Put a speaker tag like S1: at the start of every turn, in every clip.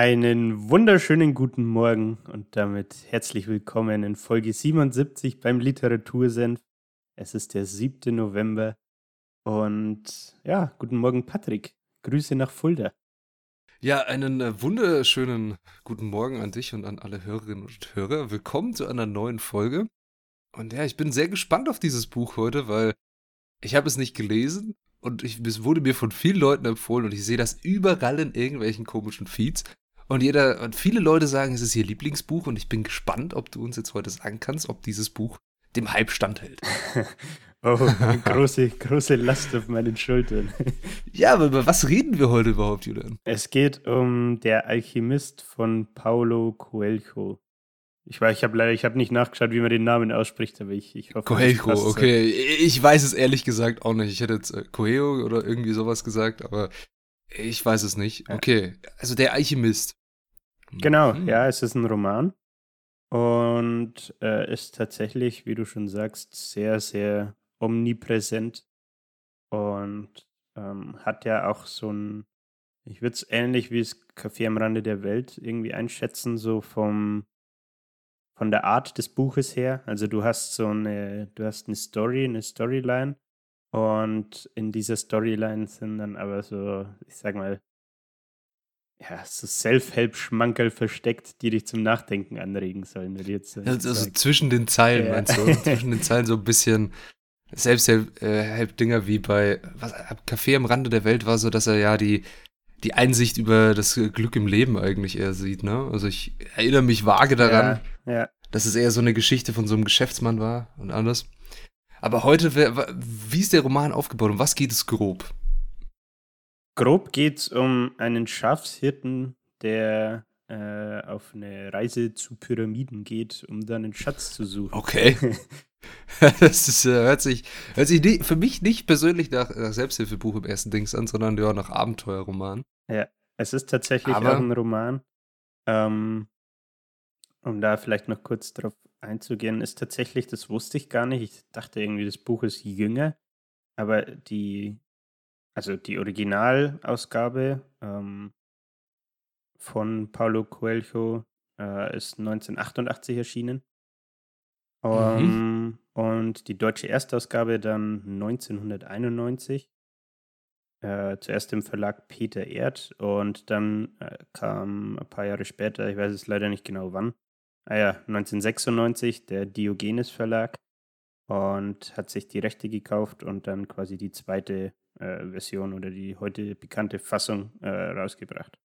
S1: Einen wunderschönen guten Morgen und damit herzlich willkommen in Folge 77 beim Literatursenf. Es ist der 7. November und ja, guten Morgen Patrick. Grüße nach Fulda.
S2: Ja, einen äh, wunderschönen guten Morgen an dich und an alle Hörerinnen und Hörer. Willkommen zu einer neuen Folge. Und ja, ich bin sehr gespannt auf dieses Buch heute, weil ich habe es nicht gelesen und ich, es wurde mir von vielen Leuten empfohlen und ich sehe das überall in irgendwelchen komischen Feeds. Und jeder, und viele Leute sagen, es ist ihr Lieblingsbuch und ich bin gespannt, ob du uns jetzt heute sagen kannst, ob dieses Buch dem Hype standhält.
S1: oh, große, große Last auf meinen Schultern.
S2: ja, aber über was reden wir heute überhaupt, Julian?
S1: Es geht um Der Alchemist von Paulo Coelho. Ich weiß, ich habe leider, ich habe nicht nachgeschaut, wie man den Namen ausspricht, aber ich, ich hoffe.
S2: Coelho, okay. Ich weiß es ehrlich gesagt auch nicht. Ich hätte jetzt äh, Coelho oder irgendwie sowas gesagt, aber ich weiß es nicht. Okay, also der Alchemist.
S1: Genau, mhm. ja, es ist ein Roman und äh, ist tatsächlich, wie du schon sagst, sehr, sehr omnipräsent und ähm, hat ja auch so ein, ich würde es ähnlich wie das Café am Rande der Welt irgendwie einschätzen, so vom von der Art des Buches her. Also du hast so eine, du hast eine Story, eine Storyline und in dieser Storyline sind dann aber so, ich sag mal, ja, so Self-Help-Schmankerl versteckt, die dich zum Nachdenken anregen sollen. Jetzt,
S2: also, also zwischen den Zeilen, ja. meinst du? zwischen den Zeilen so ein bisschen Selbsthilf-Dinger wie bei was, Café am Rande der Welt war so, dass er ja die, die Einsicht über das Glück im Leben eigentlich eher sieht, ne? Also ich erinnere mich vage daran, ja, ja. dass es eher so eine Geschichte von so einem Geschäftsmann war und alles. Aber heute, wie ist der Roman aufgebaut? Um was geht es grob?
S1: Grob geht es um einen Schafshirten, der äh, auf eine Reise zu Pyramiden geht, um dann einen Schatz zu suchen.
S2: Okay. das ist, äh, hört sich, hört sich nie, für mich nicht persönlich nach, nach, Selbsthilfebuch im ersten Dings an, sondern ja nach Abenteuerroman.
S1: Ja, es ist tatsächlich Aber, auch ein Roman. Ähm, um da vielleicht noch kurz drauf einzugehen, ist tatsächlich, das wusste ich gar nicht. Ich dachte irgendwie, das Buch ist jünger. Aber die also die Originalausgabe ähm, von Paulo Coelho äh, ist 1988 erschienen. Um, mhm. Ähm, und die deutsche Erstausgabe dann 1991. Äh, zuerst im Verlag Peter Erd und dann äh, kam ein paar Jahre später, ich weiß es leider nicht genau wann, ah ja, 1996 der Diogenes Verlag und hat sich die Rechte gekauft und dann quasi die zweite äh, Version oder die heute bekannte Fassung äh, rausgebracht.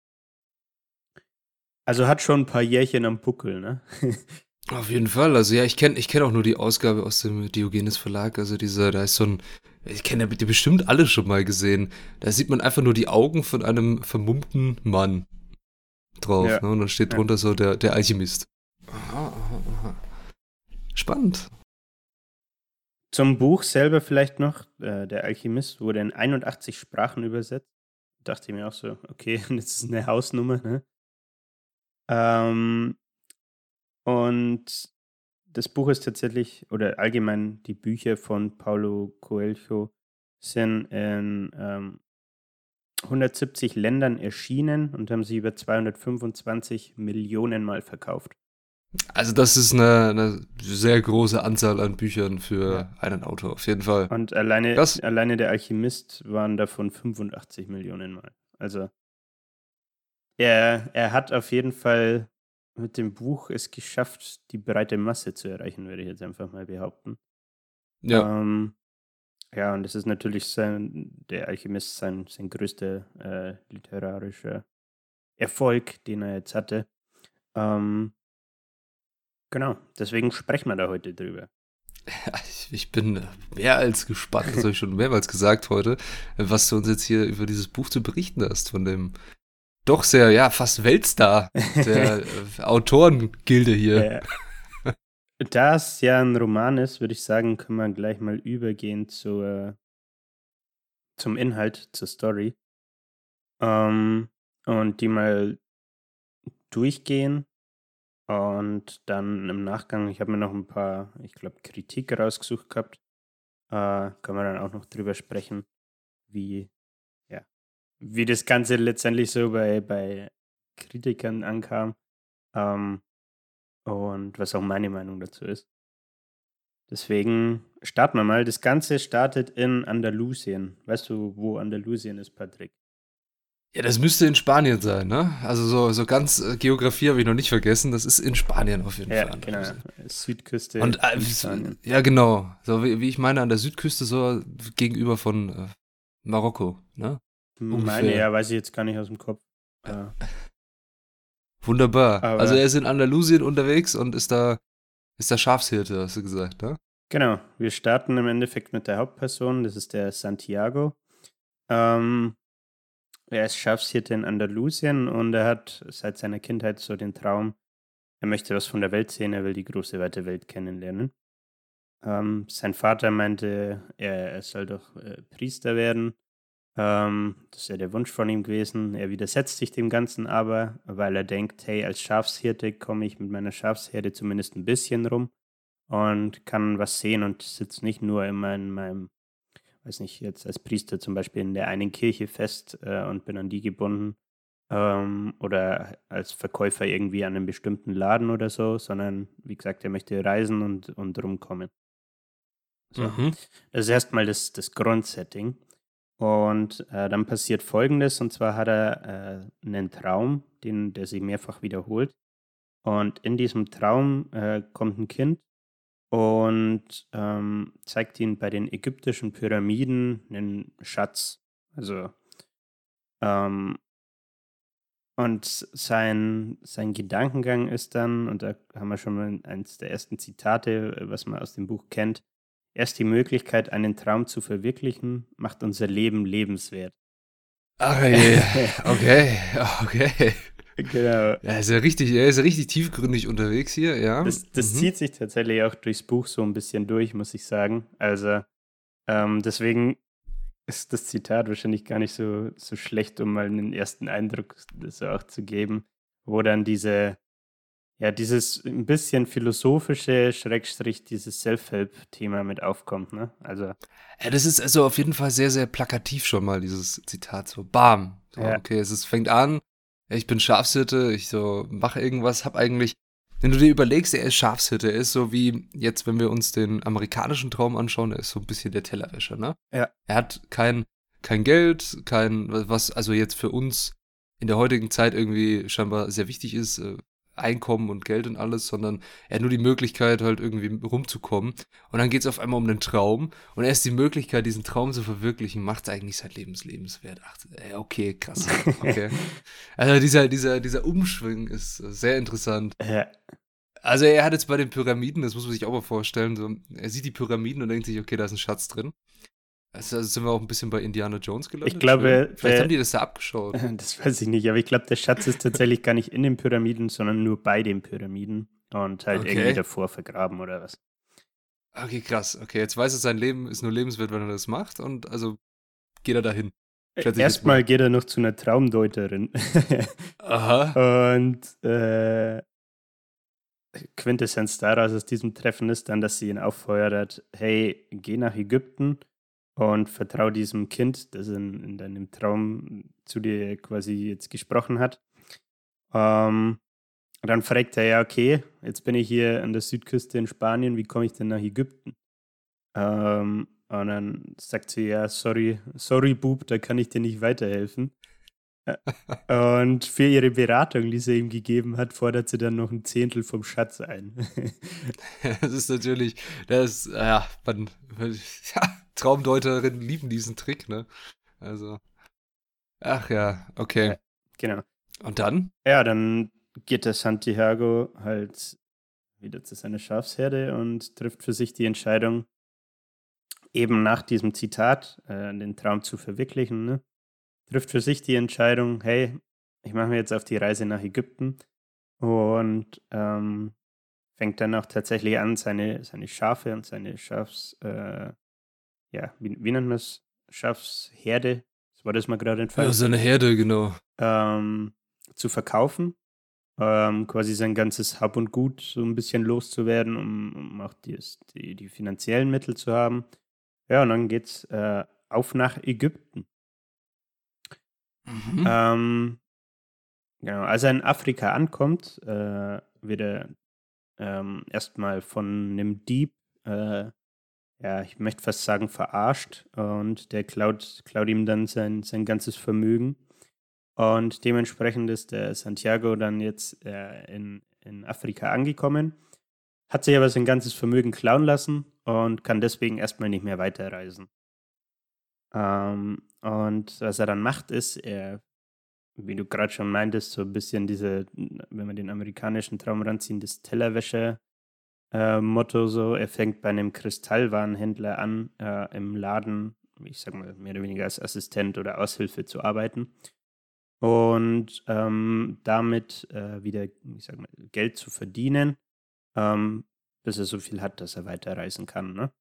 S1: Also hat schon ein paar Jährchen am Buckel, ne?
S2: Auf jeden Fall. Also ja, ich kenne ich kenn auch nur die Ausgabe aus dem Diogenes Verlag. Also dieser, da ist so ein, ich kenne die bestimmt alle schon mal gesehen. Da sieht man einfach nur die Augen von einem vermummten Mann drauf. Ja. Ne? Und dann steht drunter ja. so der, der Alchemist. Aha, aha, aha. Spannend.
S1: Zum Buch selber vielleicht noch. Äh, der Alchemist wurde in 81 Sprachen übersetzt. Dachte ich mir auch so, okay, das ist eine Hausnummer. Ne? Ähm, und das Buch ist tatsächlich, oder allgemein die Bücher von Paulo Coelho sind in ähm, 170 Ländern erschienen und haben sie über 225 Millionen Mal verkauft.
S2: Also das ist eine, eine, sehr große Anzahl an Büchern für ja. einen Autor, auf jeden Fall.
S1: Und alleine, alleine der Alchemist waren davon 85 Millionen Mal. Also er, er hat auf jeden Fall mit dem Buch es geschafft, die breite Masse zu erreichen, würde ich jetzt einfach mal behaupten. Ja. Ähm, ja, und das ist natürlich sein, der Alchemist sein, sein größter äh, literarischer Erfolg, den er jetzt hatte. Ähm, Genau, deswegen sprechen wir da heute drüber.
S2: Ich bin mehr als gespannt, das habe ich schon mehrmals gesagt heute, was du uns jetzt hier über dieses Buch zu berichten hast, von dem doch sehr, ja, fast Weltstar der äh, Autorengilde hier.
S1: Ja. Da es ja ein Roman ist, würde ich sagen, können wir gleich mal übergehen zur, zum Inhalt, zur Story. Ähm, und die mal durchgehen. Und dann im Nachgang, ich habe mir noch ein paar, ich glaube, Kritik rausgesucht gehabt. Äh, können wir dann auch noch drüber sprechen, wie, ja, wie das Ganze letztendlich so bei, bei Kritikern ankam. Ähm, und was auch meine Meinung dazu ist. Deswegen starten wir mal. Das Ganze startet in Andalusien. Weißt du, wo Andalusien ist, Patrick?
S2: Ja, das müsste in Spanien sein, ne? Also so, so ganz äh, Geografie habe ich noch nicht vergessen. Das ist in Spanien auf jeden
S1: ja,
S2: Fall.
S1: Genau. Südküste.
S2: Und äh, ja, genau. So wie, wie, ich meine, an der Südküste so gegenüber von äh, Marokko, ne?
S1: Meine, ja, weiß ich jetzt gar nicht aus dem Kopf. Ja.
S2: Wunderbar. Aber also er ist in Andalusien unterwegs und ist da, ist da Schafshirte, hast du gesagt, ne?
S1: Genau. Wir starten im Endeffekt mit der Hauptperson, das ist der Santiago. Ähm, er ist Schafshirte in Andalusien und er hat seit seiner Kindheit so den Traum, er möchte was von der Welt sehen, er will die große, weite Welt kennenlernen. Ähm, sein Vater meinte, er, er soll doch äh, Priester werden. Ähm, das ja der Wunsch von ihm gewesen. Er widersetzt sich dem Ganzen aber, weil er denkt, hey, als Schafshirte komme ich mit meiner Schafsherde zumindest ein bisschen rum und kann was sehen und sitze nicht nur immer in meinem weiß nicht, jetzt als Priester zum Beispiel in der einen Kirche fest äh, und bin an die gebunden ähm, oder als Verkäufer irgendwie an einem bestimmten Laden oder so, sondern wie gesagt, er möchte reisen und, und rumkommen. So. Mhm. Das ist erstmal das, das Grundsetting. Und äh, dann passiert Folgendes, und zwar hat er äh, einen Traum, den, der sich mehrfach wiederholt. Und in diesem Traum äh, kommt ein Kind und ähm, zeigt ihn bei den ägyptischen Pyramiden einen Schatz. Also ähm, und sein, sein Gedankengang ist dann, und da haben wir schon mal eines der ersten Zitate, was man aus dem Buch kennt, erst die Möglichkeit, einen Traum zu verwirklichen, macht unser Leben lebenswert.
S2: Ach okay, okay. Genau. Ja, ist ja richtig, er ist ja richtig tiefgründig unterwegs hier, ja.
S1: Das, das mhm. zieht sich tatsächlich auch durchs Buch so ein bisschen durch, muss ich sagen. Also, ähm, deswegen ist das Zitat wahrscheinlich gar nicht so, so schlecht, um mal einen ersten Eindruck so auch zu geben, wo dann diese, ja, dieses ein bisschen philosophische, Schrägstrich, dieses Self-Help-Thema mit aufkommt, ne? Also.
S2: Ja, das ist also auf jeden Fall sehr, sehr plakativ schon mal, dieses Zitat, so bam. So, ja. Okay, es ist, fängt an, ich bin Schafshirte, ich so mache irgendwas, hab eigentlich, wenn du dir überlegst, er ist Schafshirte, er ist so wie jetzt, wenn wir uns den amerikanischen Traum anschauen, er ist so ein bisschen der Tellerwäscher, ne?
S1: Ja.
S2: Er hat kein, kein Geld, kein, was also jetzt für uns in der heutigen Zeit irgendwie scheinbar sehr wichtig ist, äh, Einkommen und Geld und alles, sondern er hat nur die Möglichkeit, halt irgendwie rumzukommen. Und dann geht es auf einmal um einen Traum. Und erst die Möglichkeit, diesen Traum zu verwirklichen, macht es eigentlich sein Lebens lebenswert. Ach, ey, okay, krass. Okay. also dieser, dieser, dieser Umschwung ist sehr interessant.
S1: Ja.
S2: Also er hat jetzt bei den Pyramiden, das muss man sich auch mal vorstellen, so, er sieht die Pyramiden und denkt sich, okay, da ist ein Schatz drin. Also sind wir auch ein bisschen bei Indiana Jones gelandet?
S1: Ich glaube,
S2: vielleicht der, haben die das da abgeschaut.
S1: Das weiß ich nicht, aber ich glaube, der Schatz ist tatsächlich gar nicht in den Pyramiden, sondern nur bei den Pyramiden und halt okay. irgendwie davor vergraben oder was.
S2: Okay, krass. Okay, jetzt weiß er, sein Leben ist nur lebenswert, wenn er das macht und also geht er dahin.
S1: Erstmal geht er noch zu einer Traumdeuterin.
S2: Aha.
S1: Und äh, Quintessenz daraus aus diesem Treffen ist dann, dass sie ihn auffeuert, hey, geh nach Ägypten und vertraue diesem Kind, das in, in deinem Traum zu dir quasi jetzt gesprochen hat. Ähm, dann fragt er ja, okay, jetzt bin ich hier an der Südküste in Spanien, wie komme ich denn nach Ägypten? Ähm, und dann sagt sie, ja, sorry, sorry, Bub, da kann ich dir nicht weiterhelfen. Und für ihre Beratung, die sie ihm gegeben hat, fordert sie dann noch ein Zehntel vom Schatz ein.
S2: das ist natürlich, das, ja, man, ja, Traumdeuterinnen lieben diesen Trick, ne? Also. Ach ja, okay. Ja,
S1: genau.
S2: Und dann?
S1: Ja, dann geht der Santiago halt wieder zu seiner Schafsherde und trifft für sich die Entscheidung, eben nach diesem Zitat äh, den Traum zu verwirklichen. Ne? Trifft für sich die Entscheidung, hey, ich mache mir jetzt auf die Reise nach Ägypten und ähm, fängt dann auch tatsächlich an, seine, seine Schafe und seine Schafs, äh, ja, wie, wie nennt man es? Schafsherde, das war das mal gerade entfallen.
S2: Ja, seine Herde, genau.
S1: Ähm, zu verkaufen. Ähm, quasi sein ganzes Hab und Gut so ein bisschen loszuwerden, um, um auch die, die, die, finanziellen Mittel zu haben. Ja, und dann geht's äh, auf nach Ägypten. Mhm. Ähm, genau, als er in Afrika ankommt, äh, wird er ähm, erstmal von einem Dieb, äh, ja, ich möchte fast sagen, verarscht und der klaut, klaut ihm dann sein, sein ganzes Vermögen. Und dementsprechend ist der Santiago dann jetzt äh, in, in Afrika angekommen, hat sich aber sein ganzes Vermögen klauen lassen und kann deswegen erstmal nicht mehr weiterreisen. Ähm, und was er dann macht, ist, er wie du gerade schon meintest, so ein bisschen diese, wenn wir den amerikanischen Traum ranziehen, das Tellerwäsche-Motto äh, so. Er fängt bei einem Kristallwarenhändler an, äh, im Laden, ich sag mal, mehr oder weniger als Assistent oder Aushilfe zu arbeiten. Und ähm, damit äh, wieder, ich sag mal, Geld zu verdienen, ähm, bis er so viel hat, dass er weiterreisen kann, ne?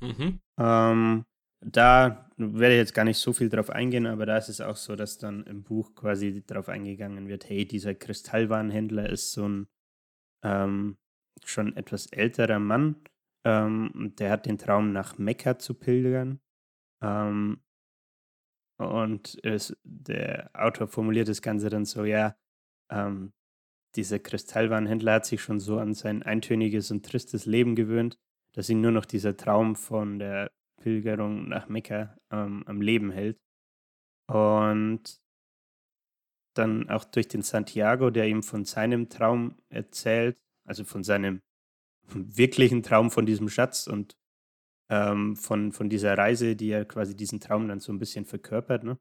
S1: Mhm. Ähm, da werde ich jetzt gar nicht so viel drauf eingehen, aber da ist es auch so, dass dann im Buch quasi darauf eingegangen wird, hey, dieser Kristallwarenhändler ist so ein ähm, schon etwas älterer Mann, ähm, der hat den Traum, nach Mekka zu pilgern. Ähm, und es, der Autor formuliert das Ganze dann so, ja, ähm, dieser Kristallwarenhändler hat sich schon so an sein eintöniges und tristes Leben gewöhnt, dass ihn nur noch dieser Traum von der Pilgerung nach Mekka ähm, am Leben hält. Und dann auch durch den Santiago, der ihm von seinem Traum erzählt, also von seinem wirklichen Traum von diesem Schatz und ähm, von, von dieser Reise, die er quasi diesen Traum dann so ein bisschen verkörpert. Ne?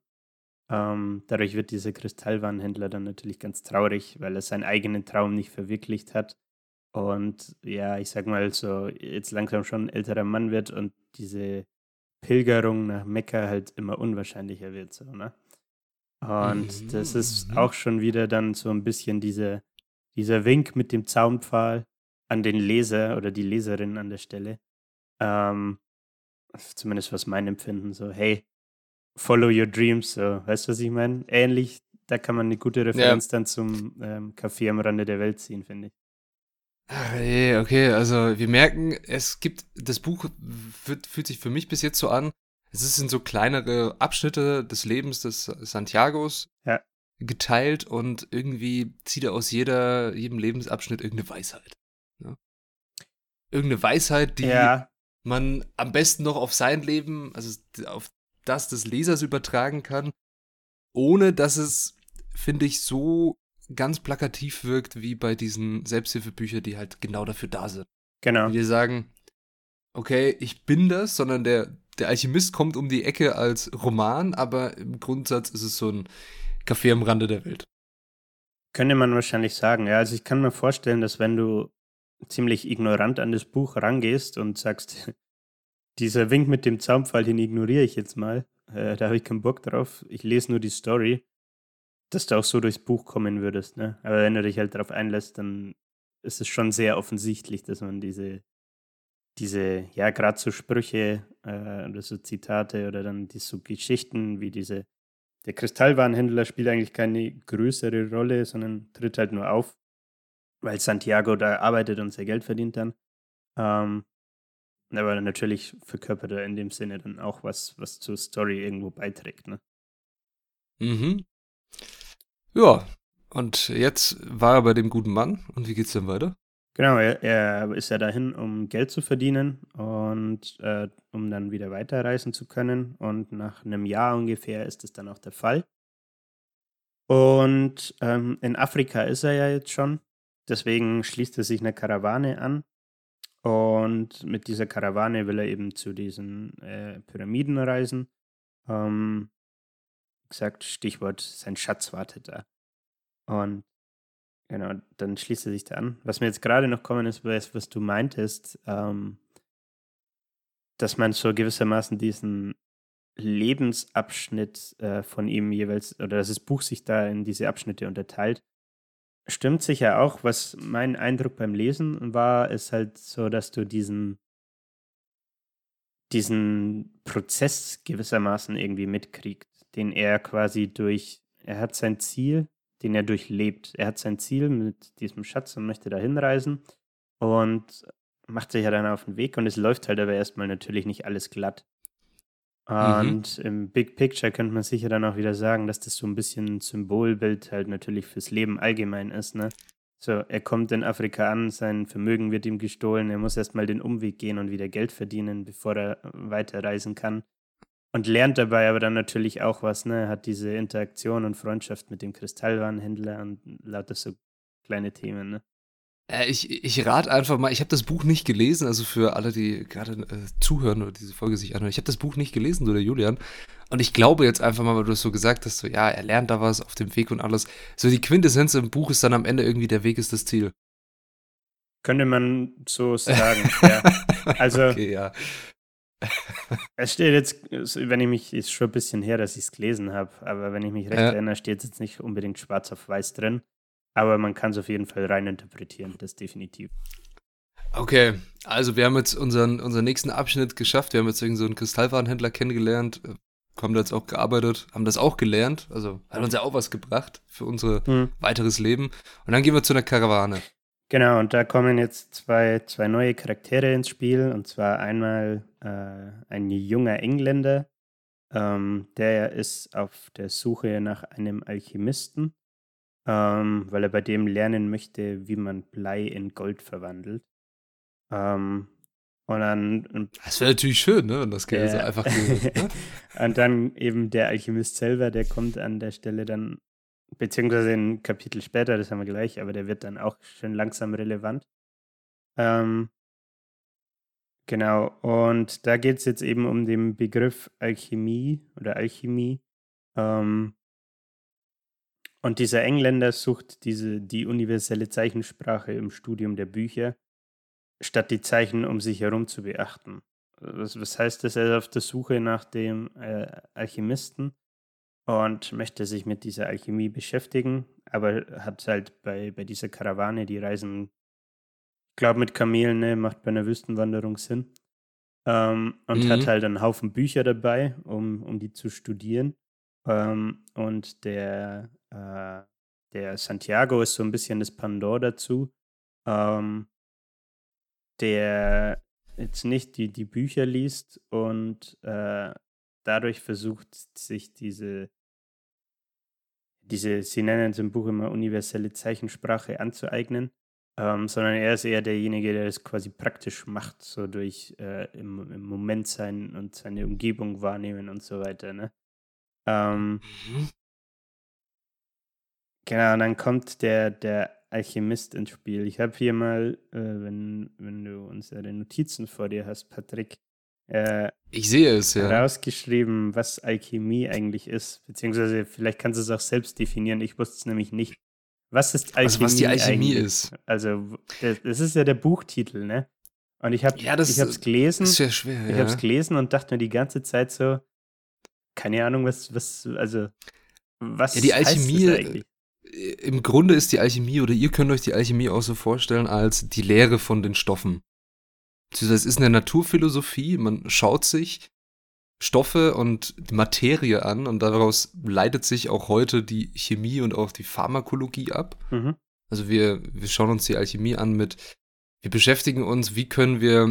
S1: Ähm, dadurch wird dieser Kristallwarenhändler dann natürlich ganz traurig, weil er seinen eigenen Traum nicht verwirklicht hat. Und ja, ich sag mal so, jetzt langsam schon ein älterer Mann wird und diese Pilgerung nach Mekka halt immer unwahrscheinlicher wird, so, ne? Und mhm. das ist mhm. auch schon wieder dann so ein bisschen diese, dieser Wink mit dem Zaunpfahl an den Leser oder die Leserin an der Stelle. Ähm, zumindest was mein Empfinden, so, hey, follow your dreams, so, weißt du, was ich meine? Ähnlich, da kann man eine gute Referenz ja. dann zum ähm, Café am Rande der Welt ziehen, finde ich.
S2: Ach, ey, okay, also wir merken, es gibt, das Buch wird, fühlt sich für mich bis jetzt so an, es sind so kleinere Abschnitte des Lebens des Santiagos
S1: ja.
S2: Geteilt und irgendwie zieht er aus jeder, jedem Lebensabschnitt irgendeine Weisheit. Ne? Irgendeine Weisheit, die ja. man am besten noch auf sein Leben, also auf das des Lesers übertragen kann, ohne dass es, finde ich, so ganz plakativ wirkt, wie bei diesen Selbsthilfebüchern, die halt genau dafür da sind.
S1: Genau.
S2: Die sagen, okay, ich bin das, sondern der, der Alchemist kommt um die Ecke als Roman, aber im Grundsatz ist es so ein Café am Rande der Welt.
S1: Könnte man wahrscheinlich sagen, ja. Also ich kann mir vorstellen, dass wenn du ziemlich ignorant an das Buch rangehst und sagst, dieser Wink mit dem Zaunpfahl, den ignoriere ich jetzt mal, äh, da habe ich keinen Bock drauf, ich lese nur die Story, dass du auch so durchs Buch kommen würdest, ne? Aber wenn du dich halt darauf einlässt, dann ist es schon sehr offensichtlich, dass man diese, diese, ja, gerade so Sprüche äh, oder so Zitate oder dann die so Geschichten wie diese, der Kristallwarenhändler spielt eigentlich keine größere Rolle, sondern tritt halt nur auf, weil Santiago da arbeitet und sein Geld verdient dann. Ähm, aber natürlich verkörpert er in dem Sinne dann auch was, was zur Story irgendwo beiträgt, ne?
S2: Mhm. Ja, und jetzt war er bei dem guten Mann. Und wie geht's denn weiter?
S1: Genau, er, er ist ja dahin, um Geld zu verdienen und äh, um dann wieder weiterreisen zu können. Und nach einem Jahr ungefähr ist es dann auch der Fall. Und ähm, in Afrika ist er ja jetzt schon. Deswegen schließt er sich eine Karawane an. Und mit dieser Karawane will er eben zu diesen äh, Pyramiden reisen. Ähm, gesagt, Stichwort, sein Schatz wartet da. Und genau, dann schließt er sich da an. Was mir jetzt gerade noch kommen ist, was du meintest, ähm, dass man so gewissermaßen diesen Lebensabschnitt äh, von ihm jeweils, oder dass das Buch sich da in diese Abschnitte unterteilt. stimmt sicher auch. Was mein Eindruck beim Lesen war, ist halt so, dass du diesen, diesen Prozess gewissermaßen irgendwie mitkriegst, den er quasi durch, er hat sein Ziel, den er durchlebt. Er hat sein Ziel mit diesem Schatz und möchte da hinreisen und macht sich ja dann auf den Weg und es läuft halt aber erstmal natürlich nicht alles glatt. Mhm. Und mhm. im Big Picture könnte man sicher dann auch wieder sagen, dass das so ein bisschen ein Symbolbild halt natürlich fürs Leben allgemein ist, ne? So, er kommt in Afrika an, sein Vermögen wird ihm gestohlen, er muss erstmal den Umweg gehen und wieder Geld verdienen, bevor er weiterreisen kann. Und lernt dabei aber dann natürlich auch was, ne? Hat diese Interaktion und Freundschaft mit dem Kristallwarenhändler und lauter so kleine Themen, ne?
S2: Äh, ich, ich rate einfach mal, ich habe das Buch nicht gelesen, also für alle, die gerade äh, zuhören oder diese Folge sich anhören, ich habe das Buch nicht gelesen, du der Julian. Und ich glaube jetzt einfach mal, weil du es so gesagt hast, so ja, er lernt da was auf dem Weg und alles. So die Quintessenz im Buch ist dann am Ende irgendwie, der Weg ist das Ziel.
S1: Könnte man so sagen, ja. Also,
S2: okay, ja.
S1: es steht jetzt, wenn ich mich, ist schon ein bisschen her, dass ich es gelesen habe, aber wenn ich mich recht ja. erinnere, steht es jetzt nicht unbedingt schwarz auf weiß drin. Aber man kann es auf jeden Fall rein interpretieren, das definitiv.
S2: Okay, also wir haben jetzt unseren, unseren nächsten Abschnitt geschafft. Wir haben jetzt irgendeinen so einen Kristallwarenhändler kennengelernt, äh, haben da jetzt auch gearbeitet, haben das auch gelernt. Also hat uns ja auch was gebracht für unser hm. weiteres Leben. Und dann gehen wir zu einer Karawane.
S1: Genau, und da kommen jetzt zwei, zwei neue Charaktere ins Spiel. Und zwar einmal äh, ein junger Engländer, ähm, der ist auf der Suche nach einem Alchemisten ähm, weil er bei dem lernen möchte, wie man Blei in Gold verwandelt. Ähm, und dann.
S2: Das wäre natürlich schön, ne, wenn das Geld so einfach geht. Ne?
S1: und dann eben der Alchemist selber, der kommt an der Stelle dann, beziehungsweise ein Kapitel später, das haben wir gleich, aber der wird dann auch schön langsam relevant. Ähm, genau, und da geht es jetzt eben um den Begriff Alchemie oder Alchemie. Ähm, und dieser Engländer sucht diese, die universelle Zeichensprache im Studium der Bücher, statt die Zeichen um sich herum zu beachten. Was, was heißt das? Er ist auf der Suche nach dem äh, Alchemisten und möchte sich mit dieser Alchemie beschäftigen, aber hat halt bei, bei dieser Karawane, die reisen, ich glaube mit Kamelen, ne, macht bei einer Wüstenwanderung Sinn. Ähm, und mhm. hat halt einen Haufen Bücher dabei, um, um die zu studieren. Ähm, und der äh, der Santiago ist so ein bisschen das Pandor dazu, ähm, der jetzt nicht die, die Bücher liest und äh, dadurch versucht, sich diese, diese, sie nennen es im Buch immer universelle Zeichensprache anzueignen, ähm, sondern er ist eher derjenige, der das quasi praktisch macht, so durch äh, im, im Moment sein und seine Umgebung wahrnehmen und so weiter. Ne? Ähm, mhm. Genau, und dann kommt der, der Alchemist ins Spiel. Ich habe hier mal, äh, wenn, wenn du unsere Notizen vor dir hast, Patrick,
S2: äh, ich sehe es, ja.
S1: rausgeschrieben, was Alchemie eigentlich ist. Beziehungsweise vielleicht kannst du es auch selbst definieren. Ich wusste es nämlich nicht. Was ist Alchemie? Also
S2: was die Alchemie
S1: eigentlich?
S2: ist.
S1: Also, das ist ja der Buchtitel, ne? Und ich habe ja, ich es gelesen.
S2: Das ist ja schwer.
S1: Ich
S2: ja.
S1: habe es gelesen und dachte mir die ganze Zeit so, keine Ahnung, was, was, also, was
S2: ja, die Alchemie, heißt das eigentlich? im Grunde ist die Alchemie oder ihr könnt euch die Alchemie auch so vorstellen als die Lehre von den Stoffen. Es ist eine Naturphilosophie, man schaut sich Stoffe und die Materie an und daraus leitet sich auch heute die Chemie und auch die Pharmakologie ab. Mhm. Also wir, wir schauen uns die Alchemie an mit, wir beschäftigen uns, wie können wir,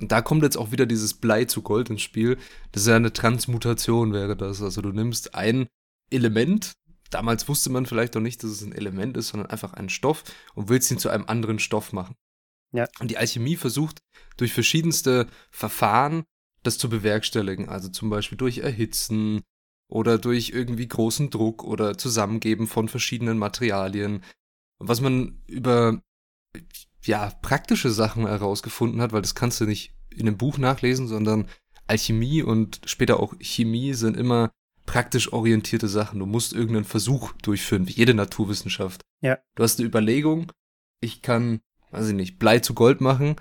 S2: und da kommt jetzt auch wieder dieses Blei zu Gold ins Spiel, das ist ja eine Transmutation wäre das. Also du nimmst ein Element, damals wusste man vielleicht noch nicht, dass es ein Element ist, sondern einfach ein Stoff und willst ihn zu einem anderen Stoff machen. Ja. Und die Alchemie versucht durch verschiedenste Verfahren das zu bewerkstelligen. Also zum Beispiel durch Erhitzen oder durch irgendwie großen Druck oder Zusammengeben von verschiedenen Materialien. Und was man über ja, praktische Sachen herausgefunden hat, weil das kannst du nicht in einem Buch nachlesen, sondern Alchemie und später auch Chemie sind immer praktisch orientierte Sachen. Du musst irgendeinen Versuch durchführen, wie jede Naturwissenschaft.
S1: Ja.
S2: Du hast eine Überlegung, ich kann, weiß ich nicht, Blei zu Gold machen.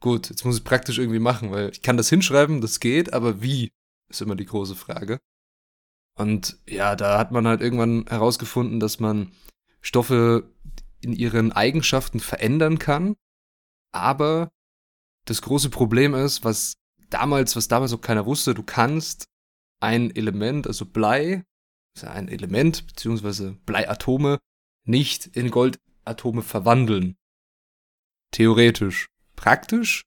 S2: Gut, jetzt muss ich praktisch irgendwie machen, weil ich kann das hinschreiben, das geht, aber wie, ist immer die große Frage. Und ja, da hat man halt irgendwann herausgefunden, dass man Stoffe in ihren Eigenschaften verändern kann, aber das große Problem ist, was damals, was damals auch keiner wusste, du kannst ein Element, also Blei, also ein Element, beziehungsweise Bleiatome, nicht in Goldatome verwandeln. Theoretisch. Praktisch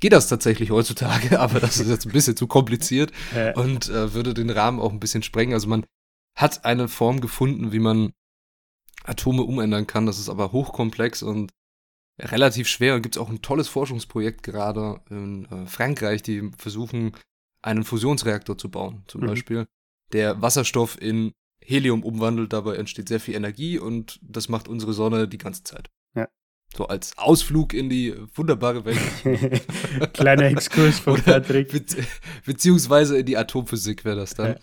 S2: geht das tatsächlich heutzutage, aber das ist jetzt ein bisschen zu kompliziert und äh, würde den Rahmen auch ein bisschen sprengen. Also man hat eine Form gefunden, wie man Atome umändern kann. Das ist aber hochkomplex und relativ schwer. Und gibt es auch ein tolles Forschungsprojekt gerade in äh, Frankreich, die versuchen, einen Fusionsreaktor zu bauen, zum mhm. Beispiel, der Wasserstoff in Helium umwandelt. Dabei entsteht sehr viel Energie und das macht unsere Sonne die ganze Zeit. So als Ausflug in die wunderbare Welt.
S1: Kleiner Exkurs von Patrick. Be
S2: beziehungsweise in die Atomphysik wäre das dann. Ja.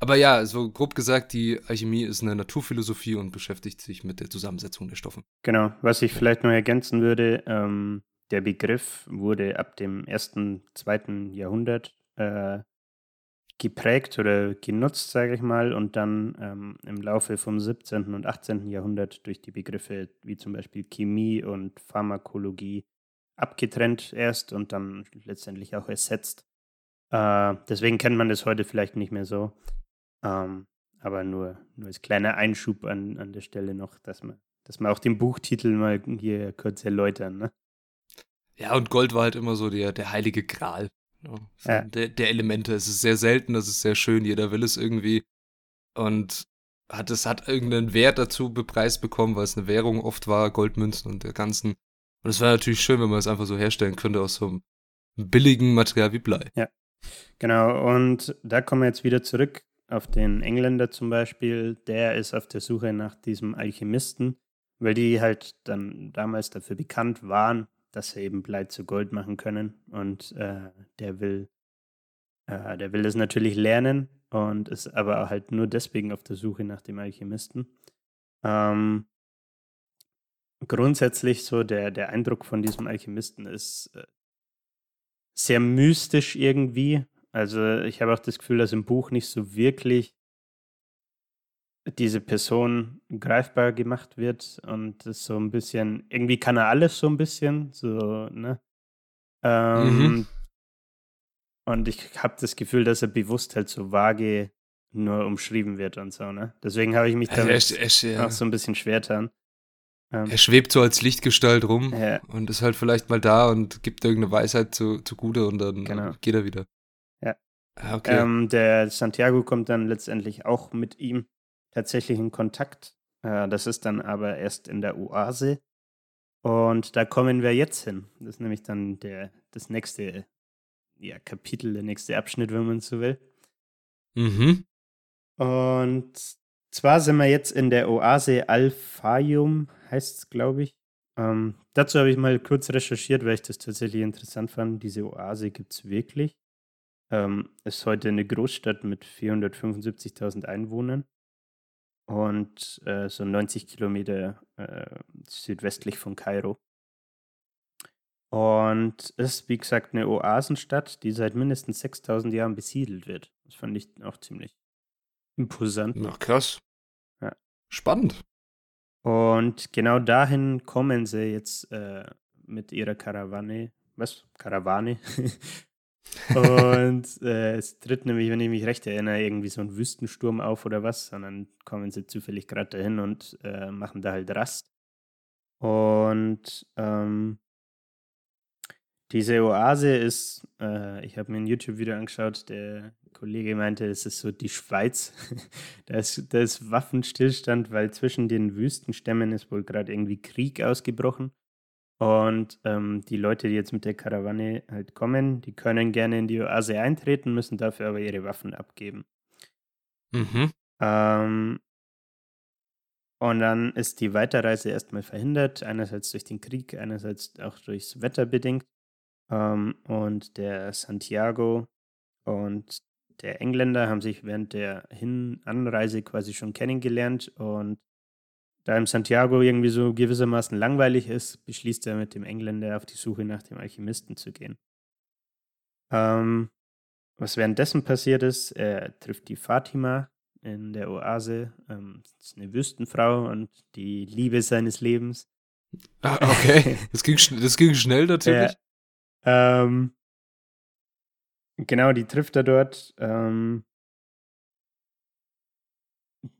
S2: Aber ja, so grob gesagt, die Alchemie ist eine Naturphilosophie und beschäftigt sich mit der Zusammensetzung der Stoffe.
S1: Genau, was ich vielleicht noch ergänzen würde, ähm, der Begriff wurde ab dem ersten, zweiten Jahrhundert äh, geprägt oder genutzt, sage ich mal, und dann ähm, im Laufe vom 17. und 18. Jahrhundert durch die Begriffe wie zum Beispiel Chemie und Pharmakologie abgetrennt erst und dann letztendlich auch ersetzt. Äh, deswegen kennt man das heute vielleicht nicht mehr so. Ähm, aber nur, nur als kleiner Einschub an, an der Stelle noch, dass man, dass man auch den Buchtitel mal hier kurz erläutern. Ne?
S2: Ja, und Gold war halt immer so der, der heilige Gral ja. der, der Elemente. Es ist sehr selten, das ist sehr schön, jeder will es irgendwie. Und hat es hat irgendeinen Wert dazu bepreist bekommen, weil es eine Währung oft war, Goldmünzen und der ganzen. Und es wäre natürlich schön, wenn man es einfach so herstellen könnte aus so einem billigen Material wie Blei.
S1: Ja, genau. Und da kommen wir jetzt wieder zurück auf den Engländer zum Beispiel, der ist auf der Suche nach diesem Alchemisten, weil die halt dann damals dafür bekannt waren, dass sie eben Blei zu Gold machen können. Und äh, der will, äh, der will das natürlich lernen und ist aber halt nur deswegen auf der Suche nach dem Alchemisten. Ähm, grundsätzlich so der, der Eindruck von diesem Alchemisten ist äh, sehr mystisch irgendwie. Also ich habe auch das Gefühl, dass im Buch nicht so wirklich diese Person greifbar gemacht wird und das so ein bisschen, irgendwie kann er alles so ein bisschen, so, ne? Ähm, mhm. Und ich habe das Gefühl, dass er bewusst halt so vage nur umschrieben wird und so, ne? Deswegen habe ich mich da also ja. auch so ein bisschen schwer getan.
S2: Ähm, er schwebt so als Lichtgestalt rum ja. und ist halt vielleicht mal da und gibt irgendeine Weisheit zu, zugute und dann genau. geht er wieder.
S1: Ah, okay. Ähm, der Santiago kommt dann letztendlich auch mit ihm tatsächlich in Kontakt. Äh, das ist dann aber erst in der Oase. Und da kommen wir jetzt hin. Das ist nämlich dann der, das nächste ja, Kapitel, der nächste Abschnitt, wenn man so will.
S2: Mhm.
S1: Und zwar sind wir jetzt in der Oase Al-Fayum, heißt es, glaube ich. Ähm, dazu habe ich mal kurz recherchiert, weil ich das tatsächlich interessant fand. Diese Oase gibt es wirklich. Ähm, ist heute eine Großstadt mit 475.000 Einwohnern und äh, so 90 Kilometer äh, südwestlich von Kairo. Und ist, wie gesagt, eine Oasenstadt, die seit mindestens 6000 Jahren besiedelt wird. Das fand ich auch ziemlich imposant.
S2: Na, krass. Ja. Spannend.
S1: Und genau dahin kommen sie jetzt äh, mit ihrer Karawane. Was? Karawane? Und äh, es tritt nämlich, wenn ich mich recht erinnere, irgendwie so ein Wüstensturm auf oder was. Und dann kommen sie zufällig gerade dahin und äh, machen da halt Rast. Und ähm, diese Oase ist, äh, ich habe mir ein YouTube-Video angeschaut, der Kollege meinte, es ist so die Schweiz. da, ist, da ist Waffenstillstand, weil zwischen den Wüstenstämmen ist wohl gerade irgendwie Krieg ausgebrochen. Und ähm, die Leute, die jetzt mit der Karawane halt kommen, die können gerne in die Oase eintreten, müssen dafür aber ihre Waffen abgeben.
S2: Mhm.
S1: Ähm, und dann ist die Weiterreise erstmal verhindert, einerseits durch den Krieg, einerseits auch durchs Wetter bedingt. Ähm, und der Santiago und der Engländer haben sich während der Hin-Anreise quasi schon kennengelernt und da ihm Santiago irgendwie so gewissermaßen langweilig ist, beschließt er mit dem Engländer auf die Suche nach dem Alchemisten zu gehen. Ähm, was währenddessen passiert ist, er trifft die Fatima, in der Oase. Ähm, ist eine Wüstenfrau und die Liebe seines Lebens.
S2: Ah, okay, das ging, das ging schnell natürlich.
S1: Ja, ähm, genau, die trifft er dort. Ähm,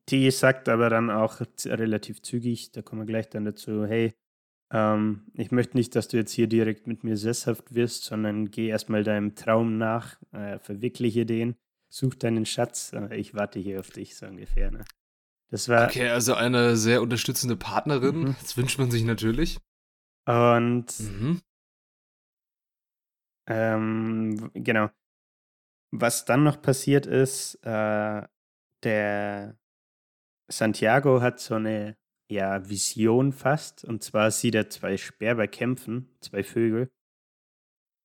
S1: die sagt aber dann auch relativ zügig, da kommen wir gleich dann dazu, hey, ähm, ich möchte nicht, dass du jetzt hier direkt mit mir sesshaft wirst, sondern geh erstmal deinem Traum nach, äh, verwirkliche den, such deinen Schatz, äh, ich warte hier auf dich, so ungefähr. Ne?
S2: Das war. Okay, also eine sehr unterstützende Partnerin, mhm. das wünscht man sich natürlich.
S1: Und mhm. ähm, genau. Was dann noch passiert ist, äh, der Santiago hat so eine ja, Vision fast. Und zwar sieht er zwei Sperber kämpfen, zwei Vögel.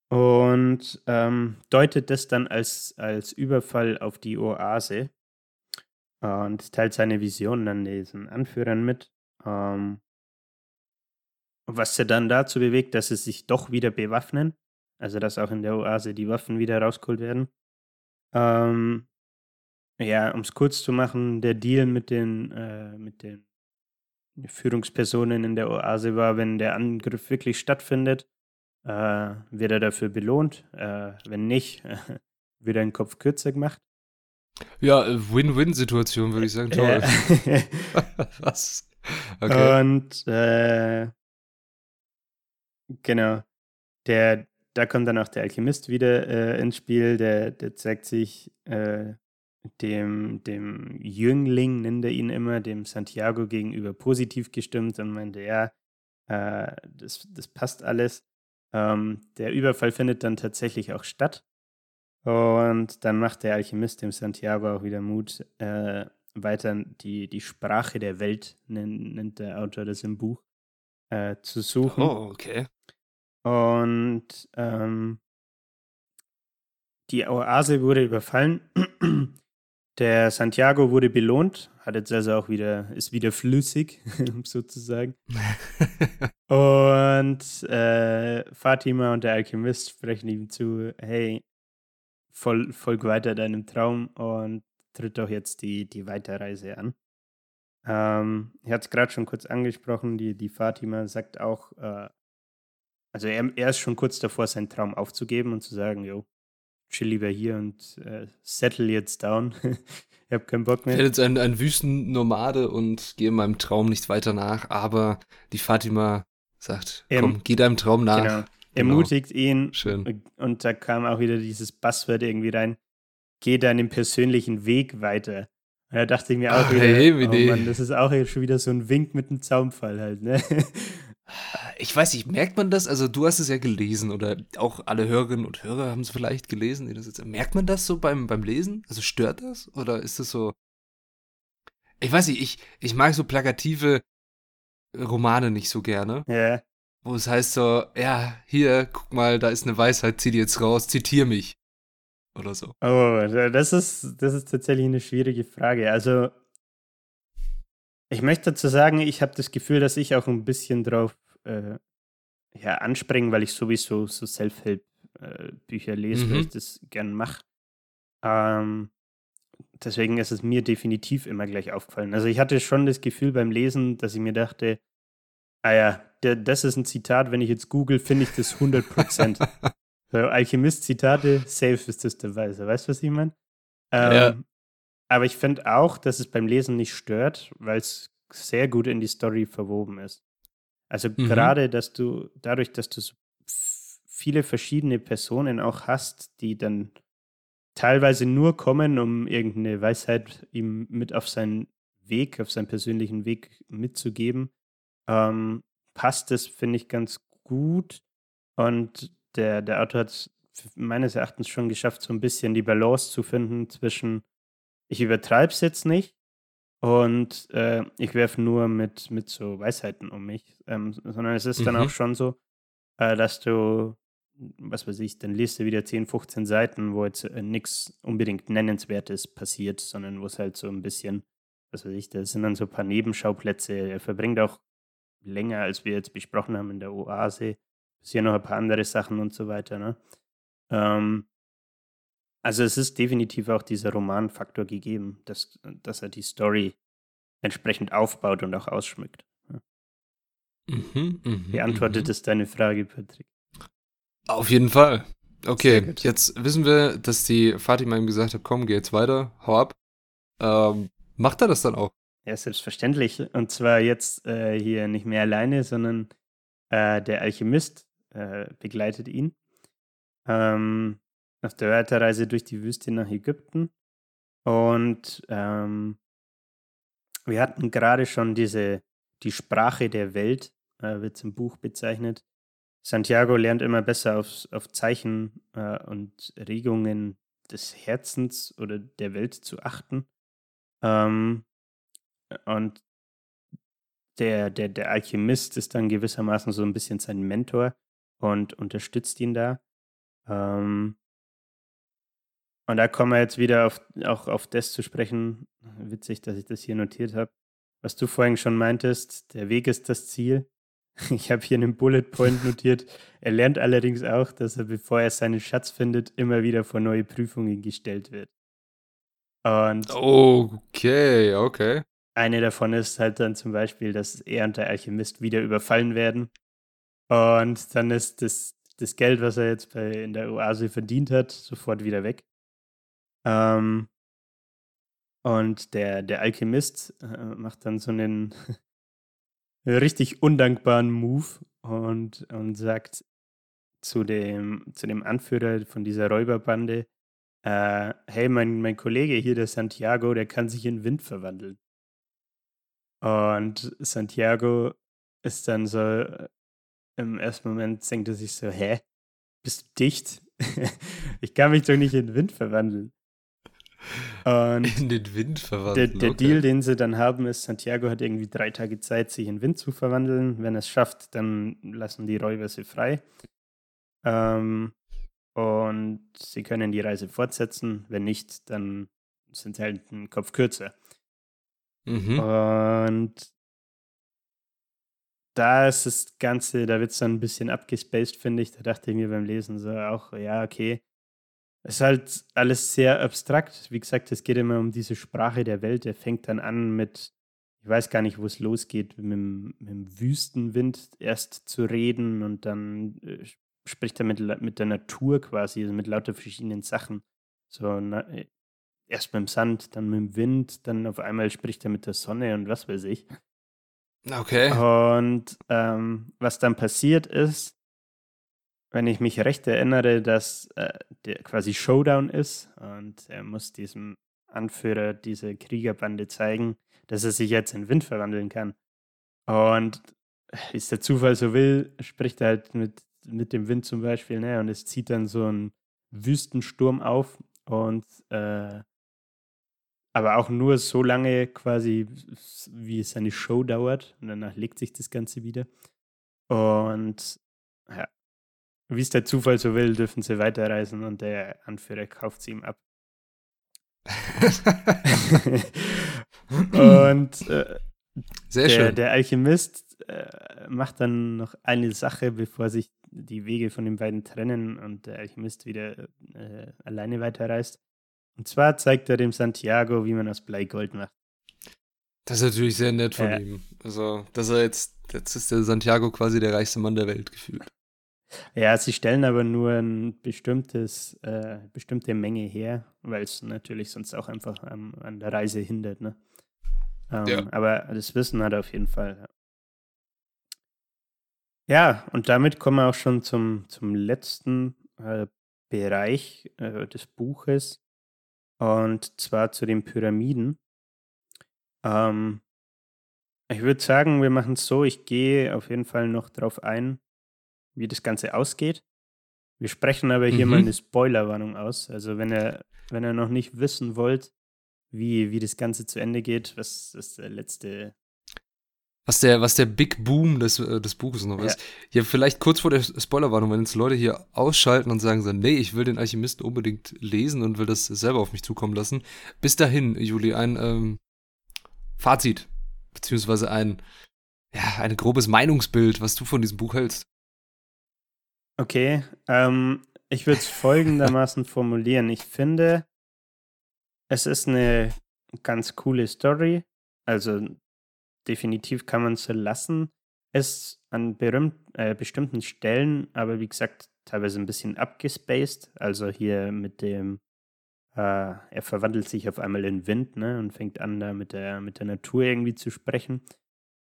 S1: Und ähm, deutet das dann als, als Überfall auf die Oase. Und teilt seine Vision dann diesen Anführern mit. Ähm, was sie dann dazu bewegt, dass sie sich doch wieder bewaffnen. Also dass auch in der Oase die Waffen wieder rausgeholt werden. Ähm, ja, um es kurz zu machen, der Deal mit den, äh, mit den Führungspersonen in der Oase war, wenn der Angriff wirklich stattfindet, äh, wird er dafür belohnt. Äh, wenn nicht, wird er den Kopf kürzer gemacht.
S2: Ja, Win-Win-Situation, würde ich sagen. Toll.
S1: Was? Okay. Und äh, genau, der, da kommt dann auch der Alchemist wieder äh, ins Spiel, der, der zeigt sich äh, dem, dem Jüngling, nennt er ihn immer, dem Santiago gegenüber positiv gestimmt und meinte, ja, äh, das, das passt alles. Ähm, der Überfall findet dann tatsächlich auch statt. Und dann macht der Alchemist dem Santiago auch wieder Mut, äh, weiter die, die Sprache der Welt, nennt, nennt der Autor das im Buch, äh, zu suchen.
S2: Oh, okay.
S1: Und ähm, die Oase wurde überfallen der Santiago wurde belohnt, hat jetzt also auch wieder, ist wieder flüssig, sozusagen. und äh, Fatima und der Alchemist sprechen ihm zu, hey, fol folg weiter deinem Traum und tritt doch jetzt die, die Weiterreise an. Ähm, ich hatte es gerade schon kurz angesprochen, die, die Fatima sagt auch, äh, also er, er ist schon kurz davor, seinen Traum aufzugeben und zu sagen, jo, chill lieber hier und äh, settle jetzt down. ich habe keinen Bock mehr.
S2: Ich bin jetzt ein, ein Wüstennomade und gehe meinem Traum nicht weiter nach, aber die Fatima sagt, er, komm, geh deinem Traum nach. Genau.
S1: Ermutigt genau. ihn. Schön. Und da kam auch wieder dieses Buzzword irgendwie rein. Geh deinen persönlichen Weg weiter. Und da dachte ich mir auch Ach, wieder, hey, oh Mann, das ist auch schon wieder so ein Wink mit einem Zaumfall halt, ne?
S2: Ich weiß nicht, merkt man das? Also du hast es ja gelesen oder auch alle Hörerinnen und Hörer haben es vielleicht gelesen. Die das jetzt, merkt man das so beim, beim Lesen? Also stört das? Oder ist das so... Ich weiß nicht, ich, ich mag so plakative Romane nicht so gerne.
S1: Ja. Yeah.
S2: Wo es heißt so, ja, hier, guck mal, da ist eine Weisheit, zieh die jetzt raus, zitier mich. Oder so.
S1: Oh, das ist, das ist tatsächlich eine schwierige Frage. Also, ich möchte dazu sagen, ich habe das Gefühl, dass ich auch ein bisschen drauf äh, ja, anspringen, weil ich sowieso so Self-Help-Bücher lese, mhm. weil ich das gern mache. Ähm, deswegen ist es mir definitiv immer gleich aufgefallen. Also ich hatte schon das Gefühl beim Lesen, dass ich mir dachte, ah ja, der, das ist ein Zitat, wenn ich jetzt google, finde ich das 100 Prozent. so, Alchemist-Zitate, safe ist das der Weise. Weißt du, was ich meine? Ähm, ja. Aber ich finde auch, dass es beim Lesen nicht stört, weil es sehr gut in die Story verwoben ist. Also mhm. gerade, dass du, dadurch, dass du so viele verschiedene Personen auch hast, die dann teilweise nur kommen, um irgendeine Weisheit ihm mit auf seinen Weg, auf seinen persönlichen Weg mitzugeben, ähm, passt das, finde ich, ganz gut. Und der, der Autor hat es meines Erachtens schon geschafft, so ein bisschen die Balance zu finden zwischen, ich übertreibe es jetzt nicht, und äh, ich werfe nur mit, mit so Weisheiten um mich, ähm, sondern es ist mhm. dann auch mhm. schon so, äh, dass du, was weiß ich, dann liest du wieder 10, 15 Seiten, wo jetzt äh, nichts unbedingt Nennenswertes passiert, sondern wo es halt so ein bisschen, was weiß ich, das sind dann so ein paar Nebenschauplätze. Er verbringt auch länger, als wir jetzt besprochen haben in der Oase. Passieren noch ein paar andere Sachen und so weiter. Ne? Ähm, Also es ist definitiv auch dieser Romanfaktor gegeben, dass, dass er die Story entsprechend aufbaut und auch ausschmückt. Mhm, mh, Beantwortet mhm. es deine Frage, Patrick?
S2: Auf jeden Fall. Okay, jetzt wissen wir, dass die Fatima ihm gesagt hat, komm, geh jetzt weiter, hau ab. Ähm, macht er das dann auch?
S1: Ja, selbstverständlich. Und zwar jetzt äh, hier nicht mehr alleine, sondern äh, der Alchemist äh, begleitet ihn ähm, auf der Weiterreise durch die Wüste nach Ägypten. Und ähm, wir hatten gerade schon diese, die Sprache der Welt, äh, wird im Buch bezeichnet. Santiago lernt immer besser auf, auf Zeichen äh, und Regungen des Herzens oder der Welt zu achten. Ähm, und der, der, der Alchemist ist dann gewissermaßen so ein bisschen sein Mentor und unterstützt ihn da. Ähm, und da kommen wir jetzt wieder auf, auch auf das zu sprechen. Witzig, dass ich das hier notiert habe. Was du vorhin schon meintest, der Weg ist das Ziel. Ich habe hier einen Bullet Point notiert. Er lernt allerdings auch, dass er, bevor er seinen Schatz findet, immer wieder vor neue Prüfungen gestellt wird.
S2: Und okay, okay.
S1: Eine davon ist halt dann zum Beispiel, dass er und der Alchemist wieder überfallen werden. Und dann ist das, das Geld, was er jetzt bei, in der Oase verdient hat, sofort wieder weg. Ähm, und der, der Alchemist äh, macht dann so einen richtig undankbaren Move und, und sagt zu dem, zu dem Anführer von dieser Räuberbande, äh, hey, mein, mein Kollege hier, der Santiago, der kann sich in Wind verwandeln. Und Santiago ist dann so, äh, im ersten Moment denkt er sich so, hä, bist du dicht? ich kann mich doch nicht in Wind verwandeln.
S2: Und in den Wind verwandeln.
S1: Der, der okay. Deal, den sie dann haben, ist, Santiago hat irgendwie drei Tage Zeit, sich in Wind zu verwandeln. Wenn er es schafft, dann lassen die Räuber sie frei. Ähm, und sie können die Reise fortsetzen. Wenn nicht, dann sind sie halt einen Kopf kürzer. Mhm. Und da ist das Ganze, da wird es dann ein bisschen abgespaced, finde ich. Da dachte ich mir beim Lesen so auch, ja, okay. Es ist halt alles sehr abstrakt. Wie gesagt, es geht immer um diese Sprache der Welt. Er fängt dann an mit, ich weiß gar nicht, wo es losgeht, mit, mit dem Wüstenwind erst zu reden und dann äh, spricht er mit, mit der Natur quasi, also mit lauter verschiedenen Sachen. So, na, äh, erst mit dem Sand, dann mit dem Wind, dann auf einmal spricht er mit der Sonne und was weiß ich.
S2: Okay.
S1: Und ähm, was dann passiert ist, wenn ich mich recht erinnere, dass äh, der quasi Showdown ist und er muss diesem Anführer dieser Kriegerbande zeigen, dass er sich jetzt in Wind verwandeln kann. Und wie es der Zufall so will, spricht er halt mit, mit dem Wind zum Beispiel, ne? Und es zieht dann so ein Wüstensturm auf und äh, aber auch nur so lange quasi, wie es seine Show dauert. Und danach legt sich das Ganze wieder. Und ja, wie es der Zufall so will, dürfen sie weiterreisen und der Anführer kauft sie ihm ab. und äh, Sehr der, schön. der Alchemist äh, macht dann noch eine Sache, bevor sich die Wege von den beiden trennen und der Alchemist wieder äh, alleine weiterreist. Und zwar zeigt er dem Santiago, wie man aus Blei Gold macht.
S2: Das ist natürlich sehr nett von ja. ihm. Also, dass er jetzt, jetzt ist der Santiago quasi der reichste Mann der Welt gefühlt.
S1: Ja, sie stellen aber nur ein bestimmtes, äh, bestimmte Menge her, weil es natürlich sonst auch einfach ähm, an der Reise hindert, ne? Ähm, ja. Aber das Wissen hat er auf jeden Fall. Ja, und damit kommen wir auch schon zum, zum letzten äh, Bereich äh, des Buches. Und zwar zu den Pyramiden. Ähm, ich würde sagen, wir machen es so, ich gehe auf jeden Fall noch darauf ein, wie das Ganze ausgeht. Wir sprechen aber hier mhm. mal eine Spoilerwarnung aus. Also wenn ihr, wenn ihr noch nicht wissen wollt, wie, wie das Ganze zu Ende geht, was das der letzte
S2: was der, was der Big Boom des, äh, des Buches noch ja. ist. Ja, vielleicht kurz vor der Spoilerwarnung, wenn jetzt Leute hier ausschalten und sagen so, nee, ich will den Alchemisten unbedingt lesen und will das selber auf mich zukommen lassen. Bis dahin, Juli, ein ähm, Fazit, beziehungsweise ein, ja, ein grobes Meinungsbild, was du von diesem Buch hältst.
S1: Okay, ähm, Ich würde es folgendermaßen formulieren. Ich finde, es ist eine ganz coole Story. Also definitiv kann man es so lassen. Es an berühmt, äh, bestimmten Stellen, aber wie gesagt, teilweise ein bisschen abgespaced. Also hier mit dem, äh, er verwandelt sich auf einmal in Wind ne, und fängt an, da mit der, mit der Natur irgendwie zu sprechen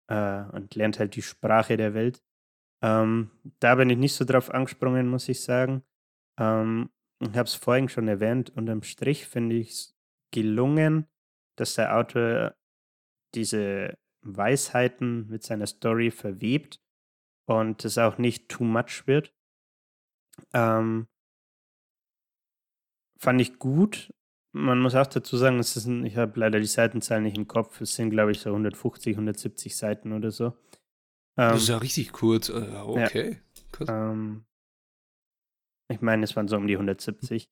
S1: äh, und lernt halt die Sprache der Welt. Ähm, da bin ich nicht so drauf angesprungen, muss ich sagen. Ähm, ich habe es vorhin schon erwähnt, unterm Strich finde ich es gelungen, dass der Autor diese Weisheiten mit seiner Story verwebt und es auch nicht too much wird. Ähm, fand ich gut. Man muss auch dazu sagen, es ist ein, ich habe leider die Seitenzahl nicht im Kopf. Es sind, glaube ich, so 150, 170 Seiten oder so.
S2: Ähm, das ist ja richtig kurz. Äh, okay.
S1: Ja, ähm, ich meine, es waren so um die 170.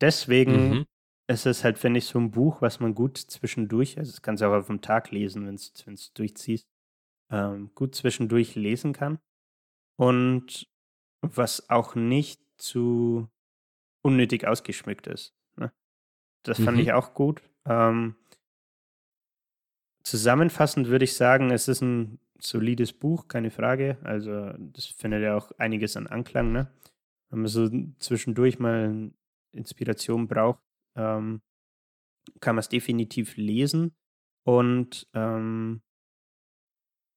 S1: Deswegen mhm. ist es halt, finde ich, so ein Buch, was man gut zwischendurch, also das kannst du auch auf dem Tag lesen, wenn es durchziehst, ähm, gut zwischendurch lesen kann. Und was auch nicht zu unnötig ausgeschmückt ist. Ne? Das fand mhm. ich auch gut. Ähm, zusammenfassend würde ich sagen, es ist ein solides Buch, keine Frage. Also das findet ja auch einiges an Anklang. Ne? Wenn man so zwischendurch mal Inspiration braucht, ähm, kann man es definitiv lesen. Und ähm,